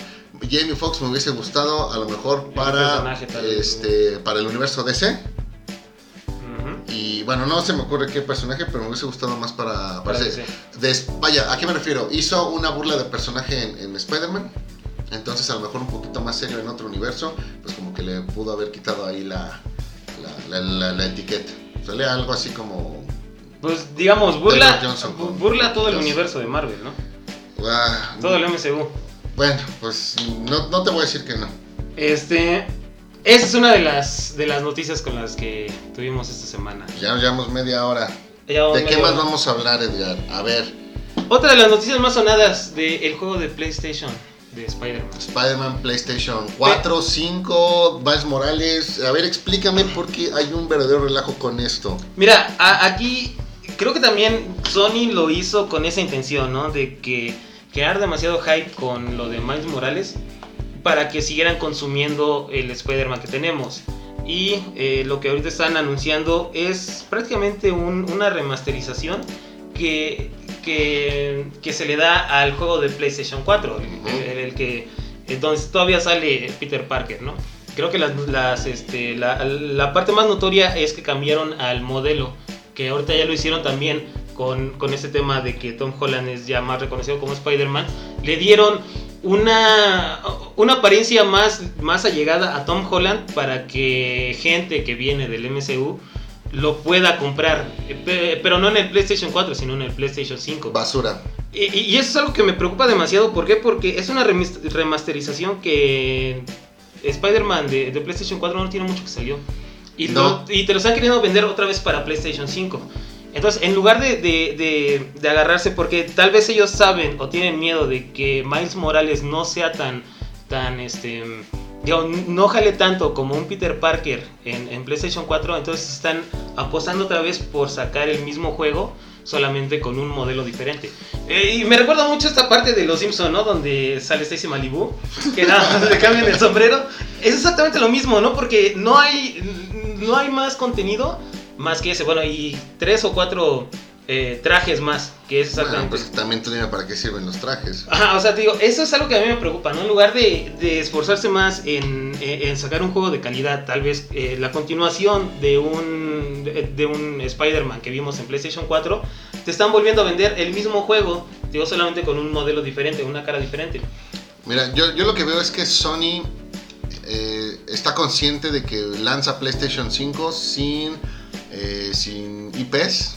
Jamie Foxx me hubiese gustado a lo mejor para, este, para el universo DC. Y bueno, no se me ocurre qué personaje, pero me hubiese gustado más para... Para ese- vaya, ¿a qué me refiero? Hizo una burla de personaje en, en Spider-Man. Entonces, a lo mejor un poquito más serio en otro universo. Pues como que le pudo haber quitado ahí la, la, la- la- la etiqueta. Sale algo así como. Pues digamos, burla, con- burla todo el Johnson. universo de Marvel, ¿no? ah, Todo el MCU. Bueno, pues no, no te voy a decir que no. Este, esa es una de las de las noticias con las que tuvimos esta semana. Ya nos llevamos media hora. ¿De qué más vamos a hablar, Edgar? A ver, Otra de las noticias más sonadas del juego de PlayStation de Spider-Man. Spider-Man, PlayStation 4, 5, Miles Morales. A ver, explícame por qué hay un verdadero relajo con esto. Mira, a- aquí creo que también Sony lo hizo con esa intención, ¿no? De que crear demasiado hype con lo de Miles Morales para que siguieran consumiendo el Spider-Man que tenemos. Y eh, lo que ahorita están anunciando es prácticamente un- una remasterización que, que, que se le da al juego de PlayStation 4, el, el- el que entonces todavía sale Peter Parker, ¿no? Creo que las, las, este, la, la parte más notoria es que cambiaron al modelo, que ahorita ya lo hicieron también con, con este tema de que Tom Holland es ya más reconocido como Spider-Man. Le dieron una, una apariencia más, más allegada a Tom Holland para que gente que viene del MCU lo pueda comprar, eh, pe- pero no en el PlayStation 4, sino en el PlayStation 5. Basura. Y, eso es algo que me preocupa demasiado. ¿Por qué? Porque es una remasterización que Spider-Man de, de PlayStation 4 no tiene mucho que salió. Y, No. lo- y te lo están queriendo vender otra vez para PlayStation 5. Entonces, en lugar de, de- de- de agarrarse, porque tal vez ellos saben o tienen miedo de que Miles Morales no sea tan, tan, este, digo, no jale tanto como un Peter Parker en, en PlayStation 4, entonces están apostando otra vez por sacar el mismo juego, solamente con un modelo diferente. Eh, y me recuerda mucho esta parte de Los Simpson, ¿no? Donde sale Stacy Malibu, que nada más le cambian el sombrero. Es exactamente lo mismo, ¿no? Porque no hay, no hay más contenido más que ese. Bueno, y tres o cuatro eh, trajes más, que es Bueno, exactamente... pues también tú dime para qué sirven los trajes. Ajá, o sea, te digo, eso es algo que a mí me preocupa, ¿no? En lugar de, de esforzarse más en, en- en sacar un juego de calidad, tal vez eh, la continuación de un, de, de un Spider-Man que vimos en PlayStation 4, te están volviendo a vender el mismo juego, digo, solamente con un modelo diferente, una cara diferente. Mira, yo, yo lo que veo es que Sony eh, está consciente de que lanza PlayStation 5 sin, eh, sin IPs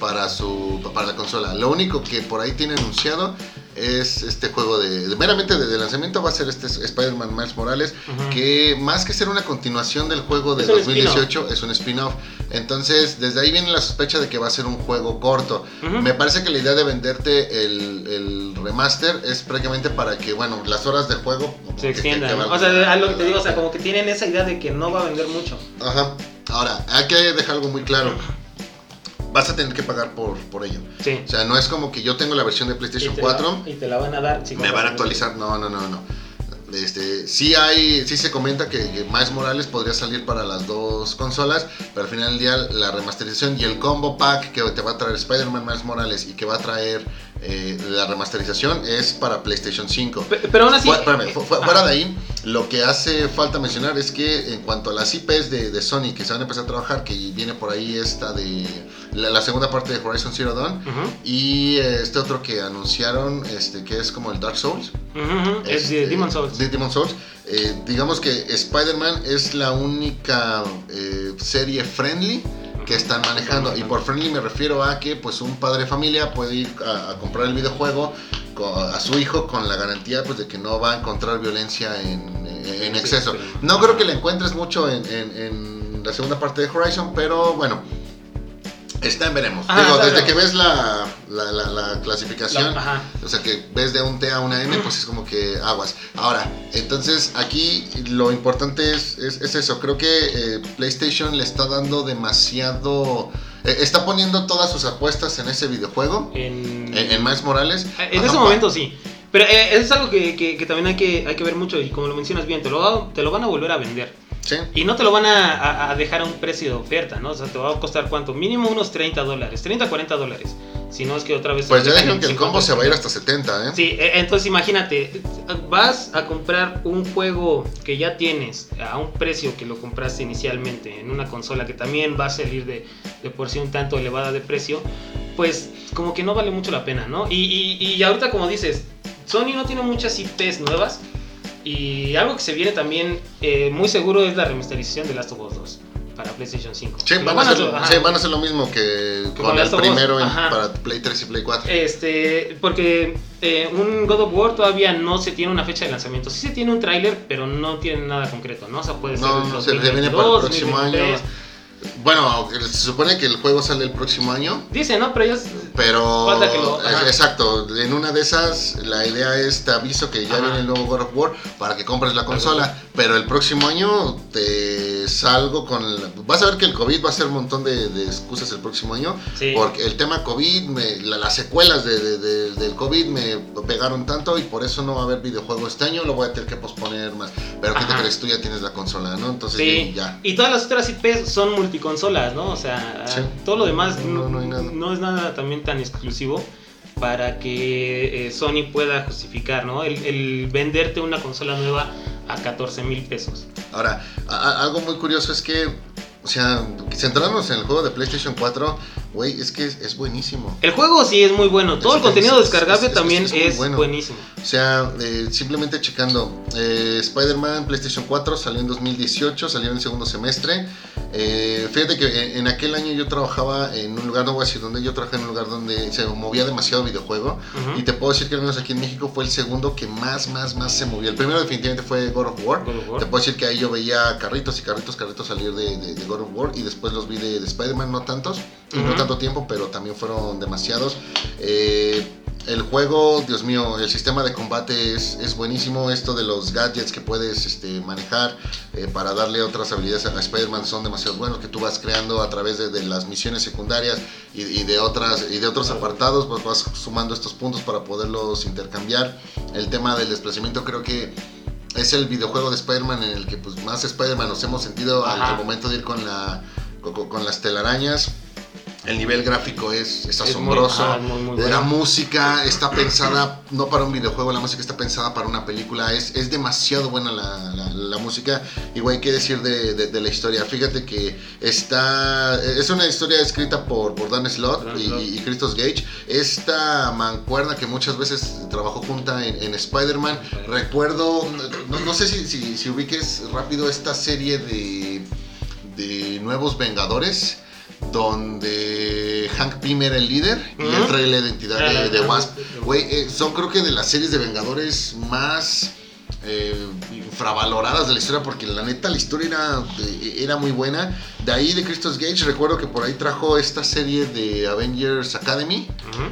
para, su, para la consola. Lo único que por ahí tiene anunciado es este juego de, de- meramente de, de lanzamiento va a ser este Spider-Man Miles Morales que más que ser una continuación del juego de Es un 2018 es un spin-off. Entonces, desde ahí viene la sospecha de que va a ser un juego corto. Me parece que la idea de venderte el, el remaster es prácticamente para que, bueno, las horas de juego Se que- que- extienda. que ¿no? valgan O sea, a lo que te digo, o sea, como que tienen esa idea de que no va a vender mucho. Ajá. Ahora, hay que dejar algo muy claro. Vas a tener que pagar por, por ello. Sí. O sea, no es como que yo tengo la versión de Y PlayStation te 4 la- y te la van a dar. si me van a actualizar. No, no, no, no. Este, sí hay, sí se comenta que, que Miles Morales podría salir para las dos consolas, pero al final del día la remasterización y el combo pack que te va a traer Spider-Man Miles Morales y que va a traer eh, la remasterización es para PlayStation 5. Pe- Pero aún así. Fu- espérame, fu- fu- Ajá. fuera de ahí, lo que hace falta mencionar es que en cuanto a las IPs de, de Sony que se van a empezar a trabajar, que viene por ahí esta de la, la segunda parte de Horizon Zero Dawn Ujú, y este otro que anunciaron, este que es como el Dark Souls. Es de Este, Demon Souls. de Demon Souls. Eh, digamos que Spider-Man es la única eh, serie friendly que están manejando. Y por friendly me refiero a que pues un padre de familia puede ir a, a comprar el videojuego a su hijo con la garantía pues de que no va a encontrar violencia en, en Sí, exceso. No creo que la encuentres mucho en, la segunda parte de Horizon, pero bueno. Está en veremos. Ajá, Digo, está desde que ves la, la- la- la clasificación, o sea, que ves de un T a una M, pues es como que aguas. Ahora, entonces aquí lo importante es, es, es eso. Creo que eh, PlayStation le está dando demasiado... eh, está poniendo todas sus apuestas en ese videojuego, En, en, en Miles Morales. En Ajá, ese momento sí. Pero eh, eso es algo que, que- que también hay que, hay que ver mucho y como lo mencionas bien, te lo, te lo van a volver a vender. Sí. Y no te lo van a, a- a dejar a un precio de oferta, ¿no? O sea, te va a costar cuánto? Mínimo unos 30 dólares, 30 40 dólares. Si no es que otra vez... Pues ya dijeron que el combo 50. se va a ir hasta 70, ¿eh? Sí, eh, entonces imagínate, vas a comprar un juego que ya tienes a un precio que lo compraste inicialmente en una consola que también va a salir de, de por sí un tanto elevada de precio, pues como que no vale mucho la pena, ¿no? Y, y, y ahorita como dices, Sony no tiene muchas IPs nuevas y algo que se viene también eh, muy seguro es la remasterización de Last of Us 2 para PlayStation 5. Sí, van a, hacer, ajá. sí, van a hacer lo mismo que Que con con el primero en- para Play 3 y Play 4. Este, porque eh, un God of War todavía no se tiene una fecha de lanzamiento. Sí se tiene un tráiler, pero no tiene nada concreto, ¿no? O sea, puede ser No, no, se se viene para el 2022, próximo año. 2023. Bueno, se supone que el juego sale el próximo año, Dice, ¿no? Pero ellos... pero Falta que lo- es- ajá. exacto, en una de esas la idea es te aviso que ya Ajá. viene el nuevo God of War para que compres la consola, pero el próximo año te salgo con la- vas a ver que el COVID va a ser un montón de, de excusas el próximo año, Sí. porque el tema COVID, me- la- las secuelas de- de- de- del COVID me pegaron tanto y por eso no va a haber videojuego este año, lo voy a tener que posponer más. Pero ¿qué te Ajá. crees? Tú ya tienes la consola, ¿no? Entonces Sí, ya. y todas las otras IPs son multiconsolas, ¿no? O sea, Sí. todo lo demás No, no, no hay nada. no es nada también tan exclusivo para que eh, Sony pueda justificar, ¿no? El, venderte una consola nueva a 14 mil pesos. Ahora, algo muy curioso es que, o sea, centrarnos en el juego de PlayStation 4, güey, es que es, es buenísimo. El juego sí es muy bueno, todo Es- el contenido es- descargable es- es- también es bueno. buenísimo. O sea, eh, simplemente checando, eh, Spider-Man PlayStation 4 salió en 2018, salió en el segundo semestre. Eh, fíjate que en, en aquel año yo trabajaba en un lugar, no voy a decir dónde, yo trabajé en un lugar donde se movía demasiado videojuego. Y te puedo decir que al menos aquí en México fue el segundo que más, más, más se movía. El primero definitivamente fue God of War. God of War. Te puedo decir que ahí yo veía carritos y carritos, carritos salir de, de- de God of War y después los vi de, de Spider-Man, no tantos, y no Ujú. Tanto tiempo, pero también fueron demasiados. Eh, el juego, Dios mío, el sistema de combate es, es buenísimo. Esto de los gadgets que puedes este, manejar eh, para darle otras habilidades a Spider-Man son demasiado buenos que tú vas creando a través de, de las misiones secundarias y, y de otras y de otros apartados, pues vas sumando estos puntos para poderlos intercambiar. El tema del desplazamiento creo que es el videojuego de Spider-Man en el que pues más Spider-Man nos hemos sentido al, al momento de ir con la con, con las telarañas. El nivel gráfico es, es Es muy- asombroso. ajá, muy, muy La música está pensada no para un videojuego, la música está pensada para una película. Es, es demasiado buena la, la- la música. Igual qué decir de, de- de la historia. Fíjate que está. Es una historia escrita por, por Dan Slott Dan y, Slott. y Christos Gage. Esta mancuerna que muchas veces trabajó junta en, en Spider-Man. Recuerdo. No, no sé si, si, si ubiques rápido esta serie de, de Nuevos Vengadores. Donde Hank Pym era el líder y él trae la identidad de, de Wasp. Güey, eh, son creo que de las series de Vengadores más eh, infravaloradas de la historia porque la neta la historia era, eh, era muy buena. De ahí de Christos Gage recuerdo que por ahí trajo esta serie de Avengers Academy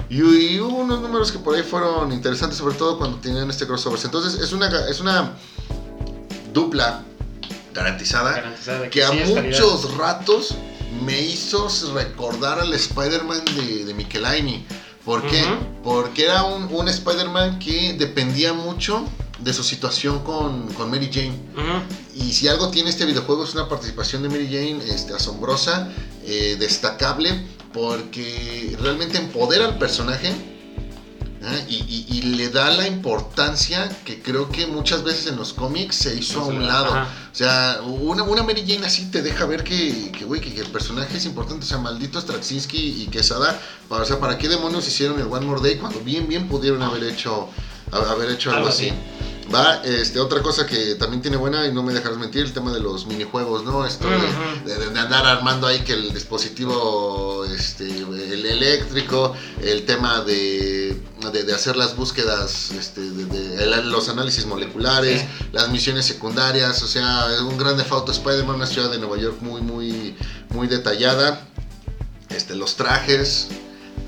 y, y hubo unos números que por ahí fueron interesantes sobre todo cuando tenían este crossover. Entonces es una, es una dupla garantizada, que a calidad. muchos ratos me hizo recordar al Spider-Man de, de Michelaini. ¿Por qué? Porque era un, un Spider-Man que dependía mucho de su situación con, con Mary Jane. Y si algo tiene este videojuego es una participación de Mary Jane este, asombrosa, eh, destacable, porque realmente empodera al personaje ¿ah? y, y- y le da la importancia que creo que muchas veces en los cómics se hizo a un lado. Ajá. O sea, una, una Mary Jane así te deja ver que, que, güey, que, que el personaje es importante. O sea, maldito Straczynski y Quesada. O sea, ¿para qué demonios hicieron el One More Day cuando bien, bien pudieron haber hecho, haber hecho algo, Algo así? así. Va, este, otra cosa que también tiene buena y no me dejarás mentir, el tema de los minijuegos, ¿no? Esto de- Ujú. de, de andar armando ahí que el dispositivo este, el eléctrico, el tema de, de, hacer las búsquedas, este, de, los análisis moleculares, Sí. las misiones secundarias, o sea, es un gran Auto Spider-Man, una ciudad de Nueva York muy, muy, muy detallada. Este, los trajes,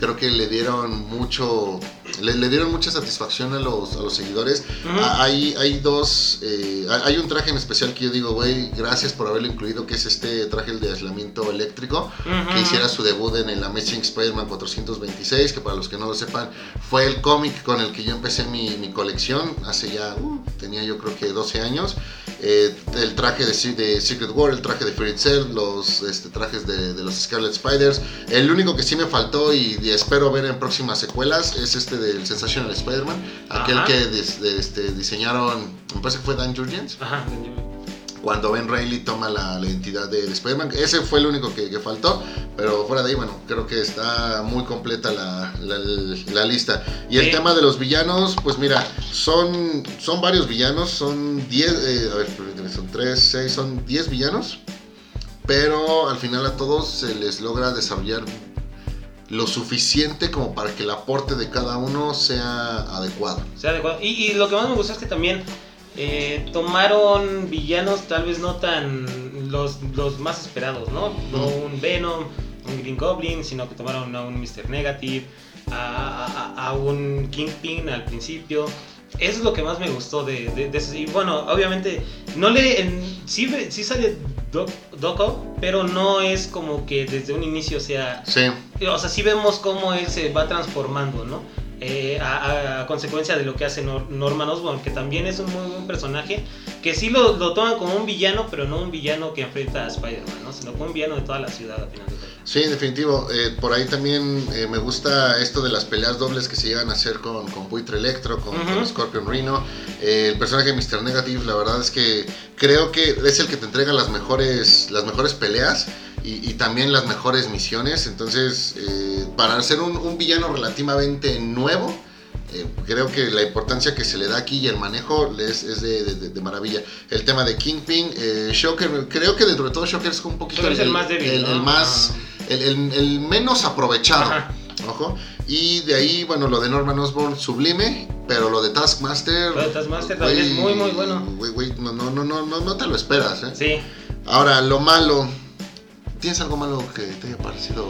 creo que le dieron mucho, le, le dieron mucha satisfacción a los, a los seguidores. Ujú. Ah, Hay, hay dos, eh, hay un traje en especial que yo digo, güey, gracias por haberlo incluido, que es este traje de aislamiento eléctrico, Ujú. que hiciera su debut en el Amazing Spider-Man 426, que para los que no lo sepan, fue el cómic con el que yo empecé mi, mi colección, hace ya, uh, tenía yo creo que 12 años. Eh, el traje de, de Secret War, el traje de Fear Itself, los este, trajes de, de los Scarlet Spiders. El único que sí me faltó y, y espero ver en próximas secuelas es este del Sensational Spider-Man, aquel Ajá. que des- de- este, diseñaron, me parece que fue Dan Jurgens, Ajá. cuando Ben Reilly toma la, la identidad de, de Spider-Man. Ese fue el único que, que faltó, pero fuera de ahí, bueno, creo que está muy completa la, la- la lista. Y el tema de los villanos, pues mira, son, son varios villanos, son 10, eh, a ver, permíteme, son 3, 6, son 10 villanos, pero al final a todos se les logra desarrollar lo suficiente como para que el aporte de cada uno sea adecuado. sea adecuado. Y, y lo que más me gustó es que también eh, tomaron villanos tal vez no tan los, los más esperados, ¿no? No un Venom, un Green Goblin, sino que tomaron a un Mr. Negative, a, a- a un Kingpin al principio. Eso es lo que más me gustó de, de, Y bueno, obviamente, no le. en- sí, sí sale Doc, Doc Ock, pero no es como que desde un inicio sea Sí, o sea, sí vemos cómo él se va transformando, ¿no? Eh, a, consecuencia de lo que hace Nor- Norman Osborn, que también es un muy buen personaje, que sí lo, lo toman como un villano, pero no un villano que enfrenta a Spider-Man, ¿no? Sino como un villano de toda la ciudad, al final de cuentas. Sí, en definitivo. Eh, por ahí también eh, me gusta esto de las peleas dobles que se llegan a hacer con, con Buitre Electro, con, Ujú. con Scorpion Rhino. Eh, el personaje de Mr. Negative, la verdad es que creo que es el que te entrega las mejores, las mejores peleas y, y también las mejores misiones. Entonces, para ser un, un villano relativamente nuevo, creo que la importancia que se le da aquí y el manejo es, es de, de- de- de maravilla. El tema de Kingpin, eh, Shocker, creo que dentro de todo Shocker es un poquito Pero es el más débil, el- ¿no? el más, el, el- el menos aprovechado. Ajá. Ojo. Y de ahí, bueno, lo de Norman Osborn sublime, pero lo de Taskmaster. Lo de Taskmaster también es muy, muy bueno. Güey, güey, no, no, no, no, no, no te lo esperas, ¿eh? Sí. Ahora, lo malo. ¿Tienes algo malo que te haya parecido?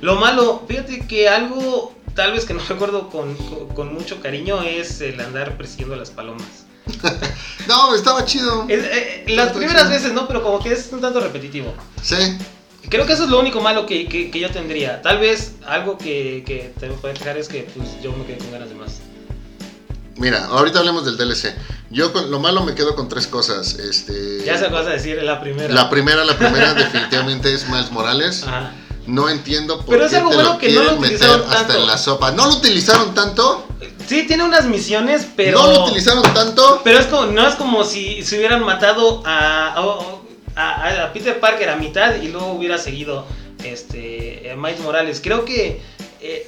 Lo malo, fíjate que algo tal vez que no recuerdo con, con, con mucho cariño es el andar persiguiendo las palomas. No, estaba chido. Es- eh, las primeras chido. veces no, pero como que es un tanto repetitivo. Sí. Creo que eso es lo único malo que, que- que yo tendría. Tal vez algo que, que te puede dejar es que pues, yo me quedé con ganas de más. Mira, ahorita hablemos del DLC. Yo con lo malo me quedo con tres cosas. Este. Ya se vas a decir la primera. La primera, la primera definitivamente es Miles Morales. Ajá. No entiendo por Pero es algo te bueno lo que no lo quieren meter utilizaron hasta tanto. en la sopa. No lo utilizaron tanto. Sí, tiene unas misiones, pero. No lo utilizaron tanto. Pero es como, no es como si se hubieran matado a, a, a- a Peter Parker a mitad y luego hubiera seguido este, Miles Morales. Creo que eh,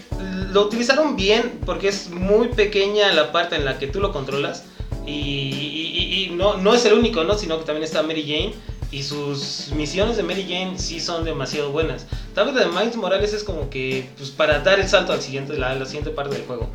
lo utilizaron bien porque es muy pequeña la parte en la que tú lo controlas. Y no, no es el único, ¿no? Sino que también está Mary Jane. Y sus misiones de Mary Jane sí son demasiado buenas. Tal vez la de Miles Morales es como que pues, para dar el salto al siguiente, la, la siguiente parte del juego.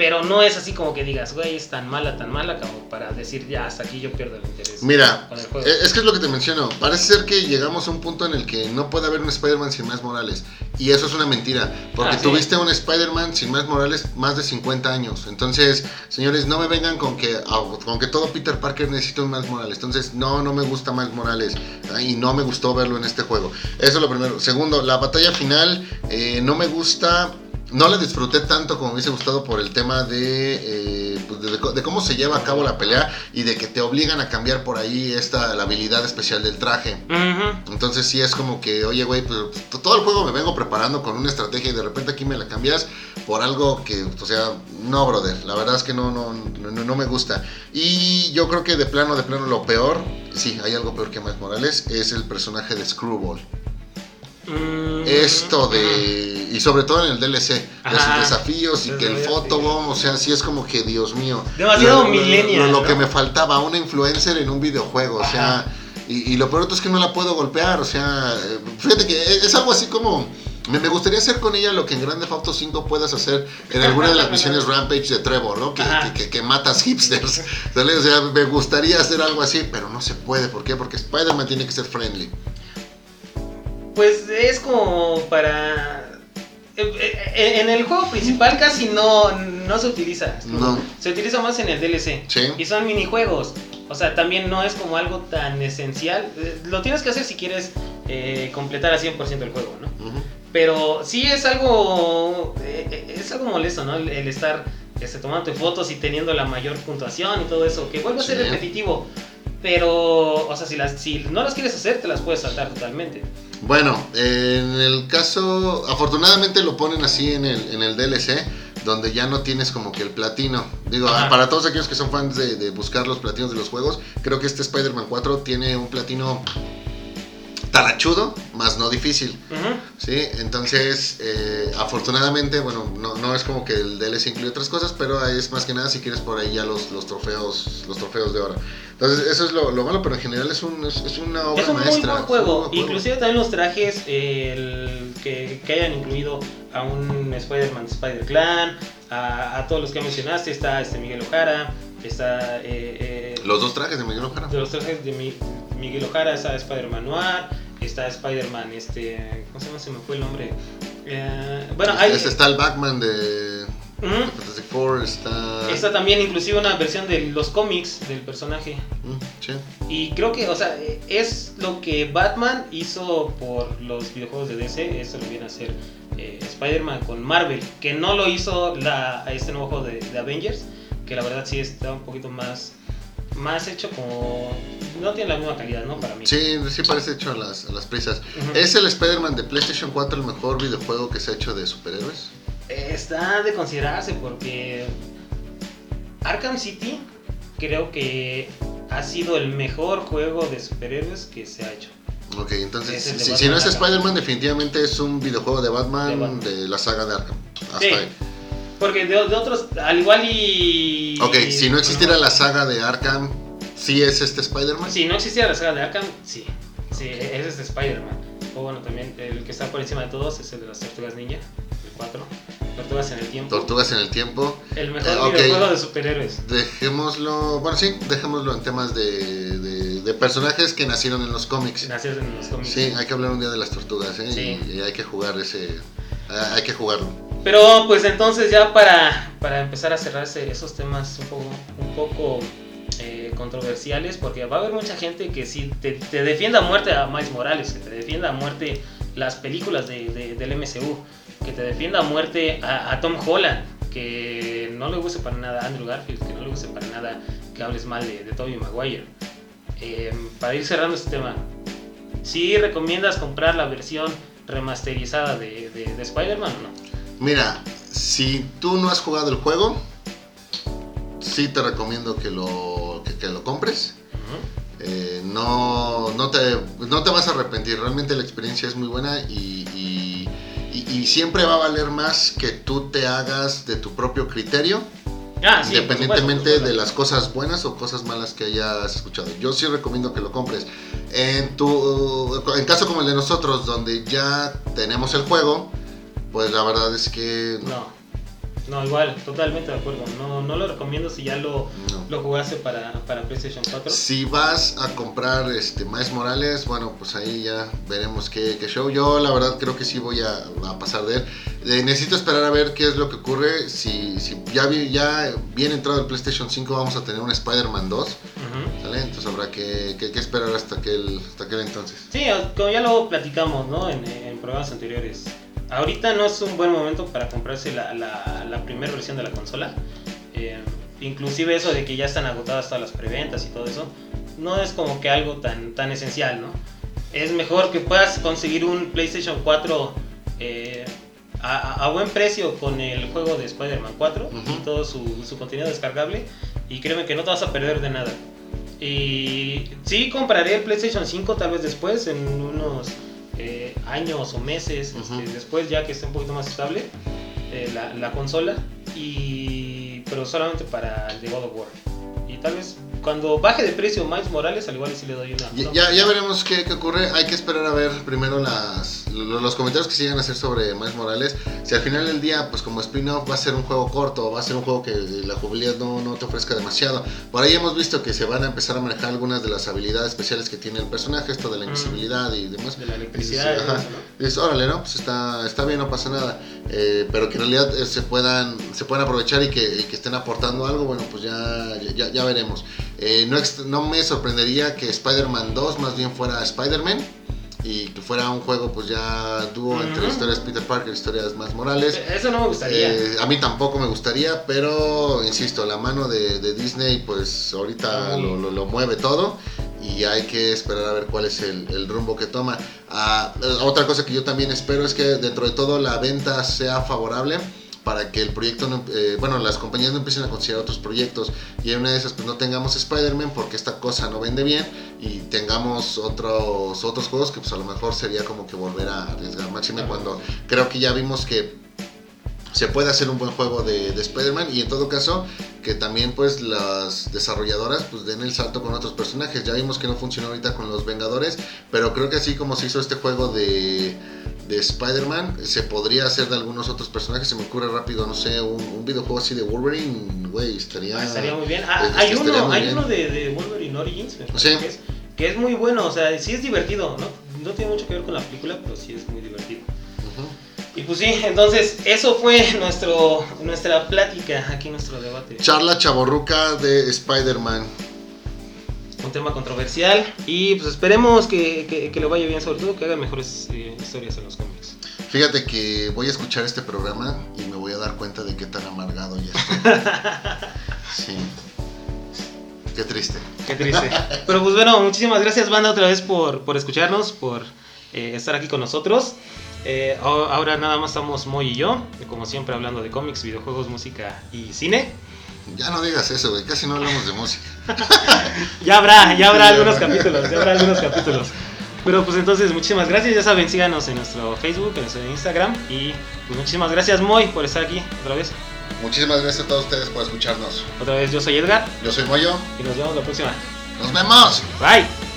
Pero no es así como que digas, güey, es tan mala, tan mala como para decir, ya, hasta aquí yo pierdo el interés. Mira, con el juego. e- es que es lo que te menciono. Parece ser que llegamos a un punto en el que no puede haber un Spider-Man sin Miles Morales. Y eso es una mentira. Porque Ah, sí. tuviste un Spider-Man sin Miles Morales más de 50 años. Entonces, señores, no me vengan con que, ah, con que todo Peter Parker necesita un Miles Morales. Entonces, no, no me gusta Miles Morales. Y no me gustó verlo en este juego. Eso es lo primero. Segundo, la batalla final eh, no me gusta. No la disfruté tanto como me hubiese gustado por el tema de, eh, pues, de, de cómo se lleva a cabo la pelea y de que te obligan a cambiar por ahí esta la habilidad especial del traje. Entonces sí es como que, oye, güey, pues, todo el juego me vengo preparando con una estrategia y de repente aquí me la cambias por algo que, o sea, no, brother, la verdad es que no, no, no, no me gusta. Y yo creo que de plano, de plano, lo peor, sí, hay algo peor que Miles Morales, es el personaje de Screwball. Mm, Esto de, y sobre todo en el DLC, de sus desafíos y que el photobomb, o sea, sí es como que, Dios mío. Demasiado lo, lo- millennial, Lo, lo ¿no? que me faltaba, una influencer en un videojuego, o sea, y, y lo peor es que no la puedo golpear, o sea, fíjate que es, es algo así como... Me, me gustaría hacer con ella lo que en Grande Theft Auto 5 puedas hacer en alguna de las misiones Rampage de Trevor, ¿no? Que, Ajá. que, que- que matas hipsters. ¿sale? O sea, me gustaría hacer algo así, pero no se puede. ¿Por qué? Porque Spider-Man tiene que ser friendly. Pues es como para... eh, eh, En el juego principal casi no, no se utiliza. No. Se utiliza más en el DLC. Sí. Y son minijuegos. O sea, también no es como algo tan esencial. Eh, Lo tienes que hacer si quieres eh, completar al 100% el juego, ¿no? Pero sí es algo. eh, es algo molesto, ¿no? El, el estar este, tomando fotos y teniendo la mayor puntuación y todo eso. Que vuelve a ser repetitivo. Pero, o sea, si, las, si no las quieres hacer, te las puedes saltar totalmente. Bueno, en el caso, afortunadamente lo ponen así en el, en el DLC, donde ya no tienes como que el platino. Digo, Ajá. para todos aquellos que son fans de, de buscar los platinos de los juegos, creo que este Spider-Man 4 tiene un platino talachudo, más no difícil. Sí, entonces eh, afortunadamente, bueno, no, no es como que el DLC incluye otras cosas, pero es más que nada si quieres por ahí ya los, los trofeos, los trofeos de oro. Entonces eso es lo, lo malo, pero en general es, un, es, es una obra Es un muy maestra. buen es un juego. buen juego. Inclusive también los trajes eh, el que, que hayan incluido a un Spider-Man de Spider-Clan, a, a todos los que mencionaste, está este Miguel Ojara, está eh, eh, Los dos trajes de Miguel Ojara. los trajes de Mi- Miguel Ojara, está Spider-Man Noir, está Spider-Man, este, ¿cómo se llama? Se me fue el nombre. Eh, bueno, hay... Este está el Batman de, Fantastic Four, está... Está también inclusive una versión de los cómics del personaje. Mm, sí. Y creo que, o sea, es lo que Batman hizo por los videojuegos de DC, eso lo viene a hacer eh, Spider-Man con Marvel, que no lo hizo la, a este nuevo juego de, de Avengers, que la verdad sí está un poquito más, más hecho como... No tiene la misma calidad, ¿no? Para mí. Sí, sí parece hecho a las, a las prisas. ¿Es el Spider-Man de PlayStation 4 el mejor videojuego que se ha hecho de superhéroes? Está de considerarse porque Arkham City creo que ha sido el mejor juego de superhéroes que se ha hecho. Ok, entonces, si, no es. Spider-Man, definitivamente es un videojuego de Batman De la saga de Arkham. Hasta Sí. ahí. Porque de, de otros, al igual y... Ok, si no existiera la saga de Arkham, ¿sí es este Spider-Man? Si no existiera la saga de Arkham, sí. Sí, es de Spider-Man. O bueno, también el que está por encima de todos es el de las Tortugas Ninja, el 4. Tortugas en el tiempo. Tortugas en el tiempo. el mejor Eh, videojuego de superhéroes. Dejémoslo, bueno, sí, dejémoslo en temas de, de- de personajes que nacieron en los cómics. Nacidos en los cómics. Sí, hay que hablar un día de las tortugas, ¿eh? Sí. Y, y hay que jugar ese, ah, hay que jugarlo. Pero pues entonces ya para, para empezar a cerrar ese- esos temas un poco, un poco eh, controversiales, porque va a haber mucha gente que sí te, defienda a muerte a Miles Morales, que te defienda a muerte las películas de- de- del MCU, que te defienda a muerte a, Tom Holland, que no le guste para nada a Andrew Garfield, que no le guste para nada que hables mal de, Tobey Maguire. Eh, para ir cerrando este tema, ¿sí recomiendas comprar la versión remasterizada de, de- de Spider-Man o no? Mira, si tú no has jugado el juego, sí te recomiendo que lo, que, que lo compres. Eh, no, no, te, no te vas a arrepentir, realmente la experiencia es muy buena y, y- y- y siempre va a valer más que tú te hagas de tu propio criterio, Ah, sí, independientemente de las cosas buenas o cosas malas que hayas escuchado. Yo sí recomiendo que lo compres. En, tu, en caso como el de nosotros, donde ya tenemos el juego, pues la verdad es que No, No, igual, totalmente de acuerdo. No, no lo recomiendo si ya lo, No. lo jugaste para, para PlayStation 4. Si vas a comprar este Miles Morales, bueno, pues ahí ya veremos qué, qué show. Yo la verdad creo que sí voy a, a pasar de él. Eh, necesito esperar a ver qué es lo que ocurre. Si, si ya, vi- ya bien entrado el PlayStation 5 vamos a tener un Spider-Man 2, Ujú. ¿sale? Entonces habrá que, que- que esperar hasta aquel, hasta aquel entonces. Sí, como ya lo platicamos, ¿no? En, en programas anteriores. Ahorita no es un buen momento para comprarse la, la, la primera versión de la consola. Eh, inclusive eso de que ya están agotadas todas las preventas y todo eso, no es como que algo tan, tan esencial, ¿no? Es mejor que puedas conseguir un PlayStation 4 eh, a, buen precio con el juego de Spider-Man 4 y todo su, su contenido descargable y créeme que no te vas a perder de nada. Y sí compraré el PlayStation 5 tal vez después, en unos eh, años o meses este, después, ya que esté un poquito más estable eh, la, la consola. Y, pero solamente para el de God of War. Y tal vez cuando baje de precio Miles Morales, al igual y sí le doy una. Ya, ya, ya veremos qué, qué ocurre. Hay que esperar a ver primero las, los comentarios que se llegan a hacer sobre Miles Morales. Si al final del día, pues como spin-off va a ser un juego corto, va a ser un juego que la jugabilidad no, no te ofrezca demasiado. Por ahí hemos visto que se van a empezar a manejar algunas de las habilidades especiales que tiene el personaje, esto de la Mm. invisibilidad y demás. de la electricidad. Dices, órale, ¿no? Pues está, está bien, no pasa nada. Eh, pero que en realidad eh, se puedan se puedan aprovechar y que, y que estén aportando algo, bueno, pues ya, ya, ya veremos. Eh, no, no me sorprendería que Spider-Man 2 más bien fuera Spider-Man y que fuera un juego pues ya dúo entre Ujú. historias Peter Parker y historias más Morales. Eso no me gustaría. Eh, a mí tampoco me gustaría, pero insisto, la mano de, de Disney pues ahorita lo, lo- lo mueve todo y hay que esperar a ver cuál es el, el rumbo que toma. Ah, eh, otra cosa que yo también espero es que dentro de todo la venta sea favorable para que el proyecto, no, eh, bueno, las compañías no empiecen a considerar otros proyectos y en una de esas pues no tengamos Spider-Man porque esta cosa no vende bien y tengamos otros otros juegos que pues a lo mejor sería como que volver a arriesgar máxime cuando creo que ya vimos que se puede hacer un buen juego de, de Spider-Man y en todo caso que también pues las desarrolladoras pues den el salto con otros personajes. Ya vimos que no funcionó ahorita con los Vengadores, pero creo que así como se hizo este juego de, de Spider-Man, se podría hacer de algunos otros personajes. Se me ocurre rápido, no sé, un, un videojuego así de Wolverine, güey, estaría... Ah, estaría muy bien. Ah, hay uno, hay bien. uno de, de Wolverine Origins, Sí. que, es, que es muy bueno, o sea, sí es divertido, ¿no? No tiene mucho que ver con la película, pero sí es muy divertido. Y pues sí, entonces eso fue nuestro, nuestra plática, aquí nuestro debate. Charla chaborruca de Spider-Man. Un tema controversial y pues esperemos que, que, que le vaya bien, sobre todo que haga mejores eh, historias en los cómics. Fíjate que voy a escuchar este programa y me voy a dar cuenta de qué tan amargado ya estoy. Sí. Qué triste. Qué triste. Pero pues bueno, muchísimas gracias banda otra vez por, por escucharnos, por eh, estar aquí con nosotros. Eh, ahora nada más estamos Moy y yo, como siempre hablando de cómics, videojuegos, música y cine. Ya no digas eso, güey. Casi no hablamos de música. Ya habrá, ya habrá algunos capítulos, ya habrá algunos capítulos. Pero pues entonces muchísimas gracias, ya saben, síganos en nuestro Facebook, en nuestro Instagram y pues muchísimas gracias Moy por estar aquí otra vez. Muchísimas gracias a todos ustedes por escucharnos. Otra vez yo soy Edgar Yo soy Moyo. y nos vemos la próxima. Nos vemos. Bye.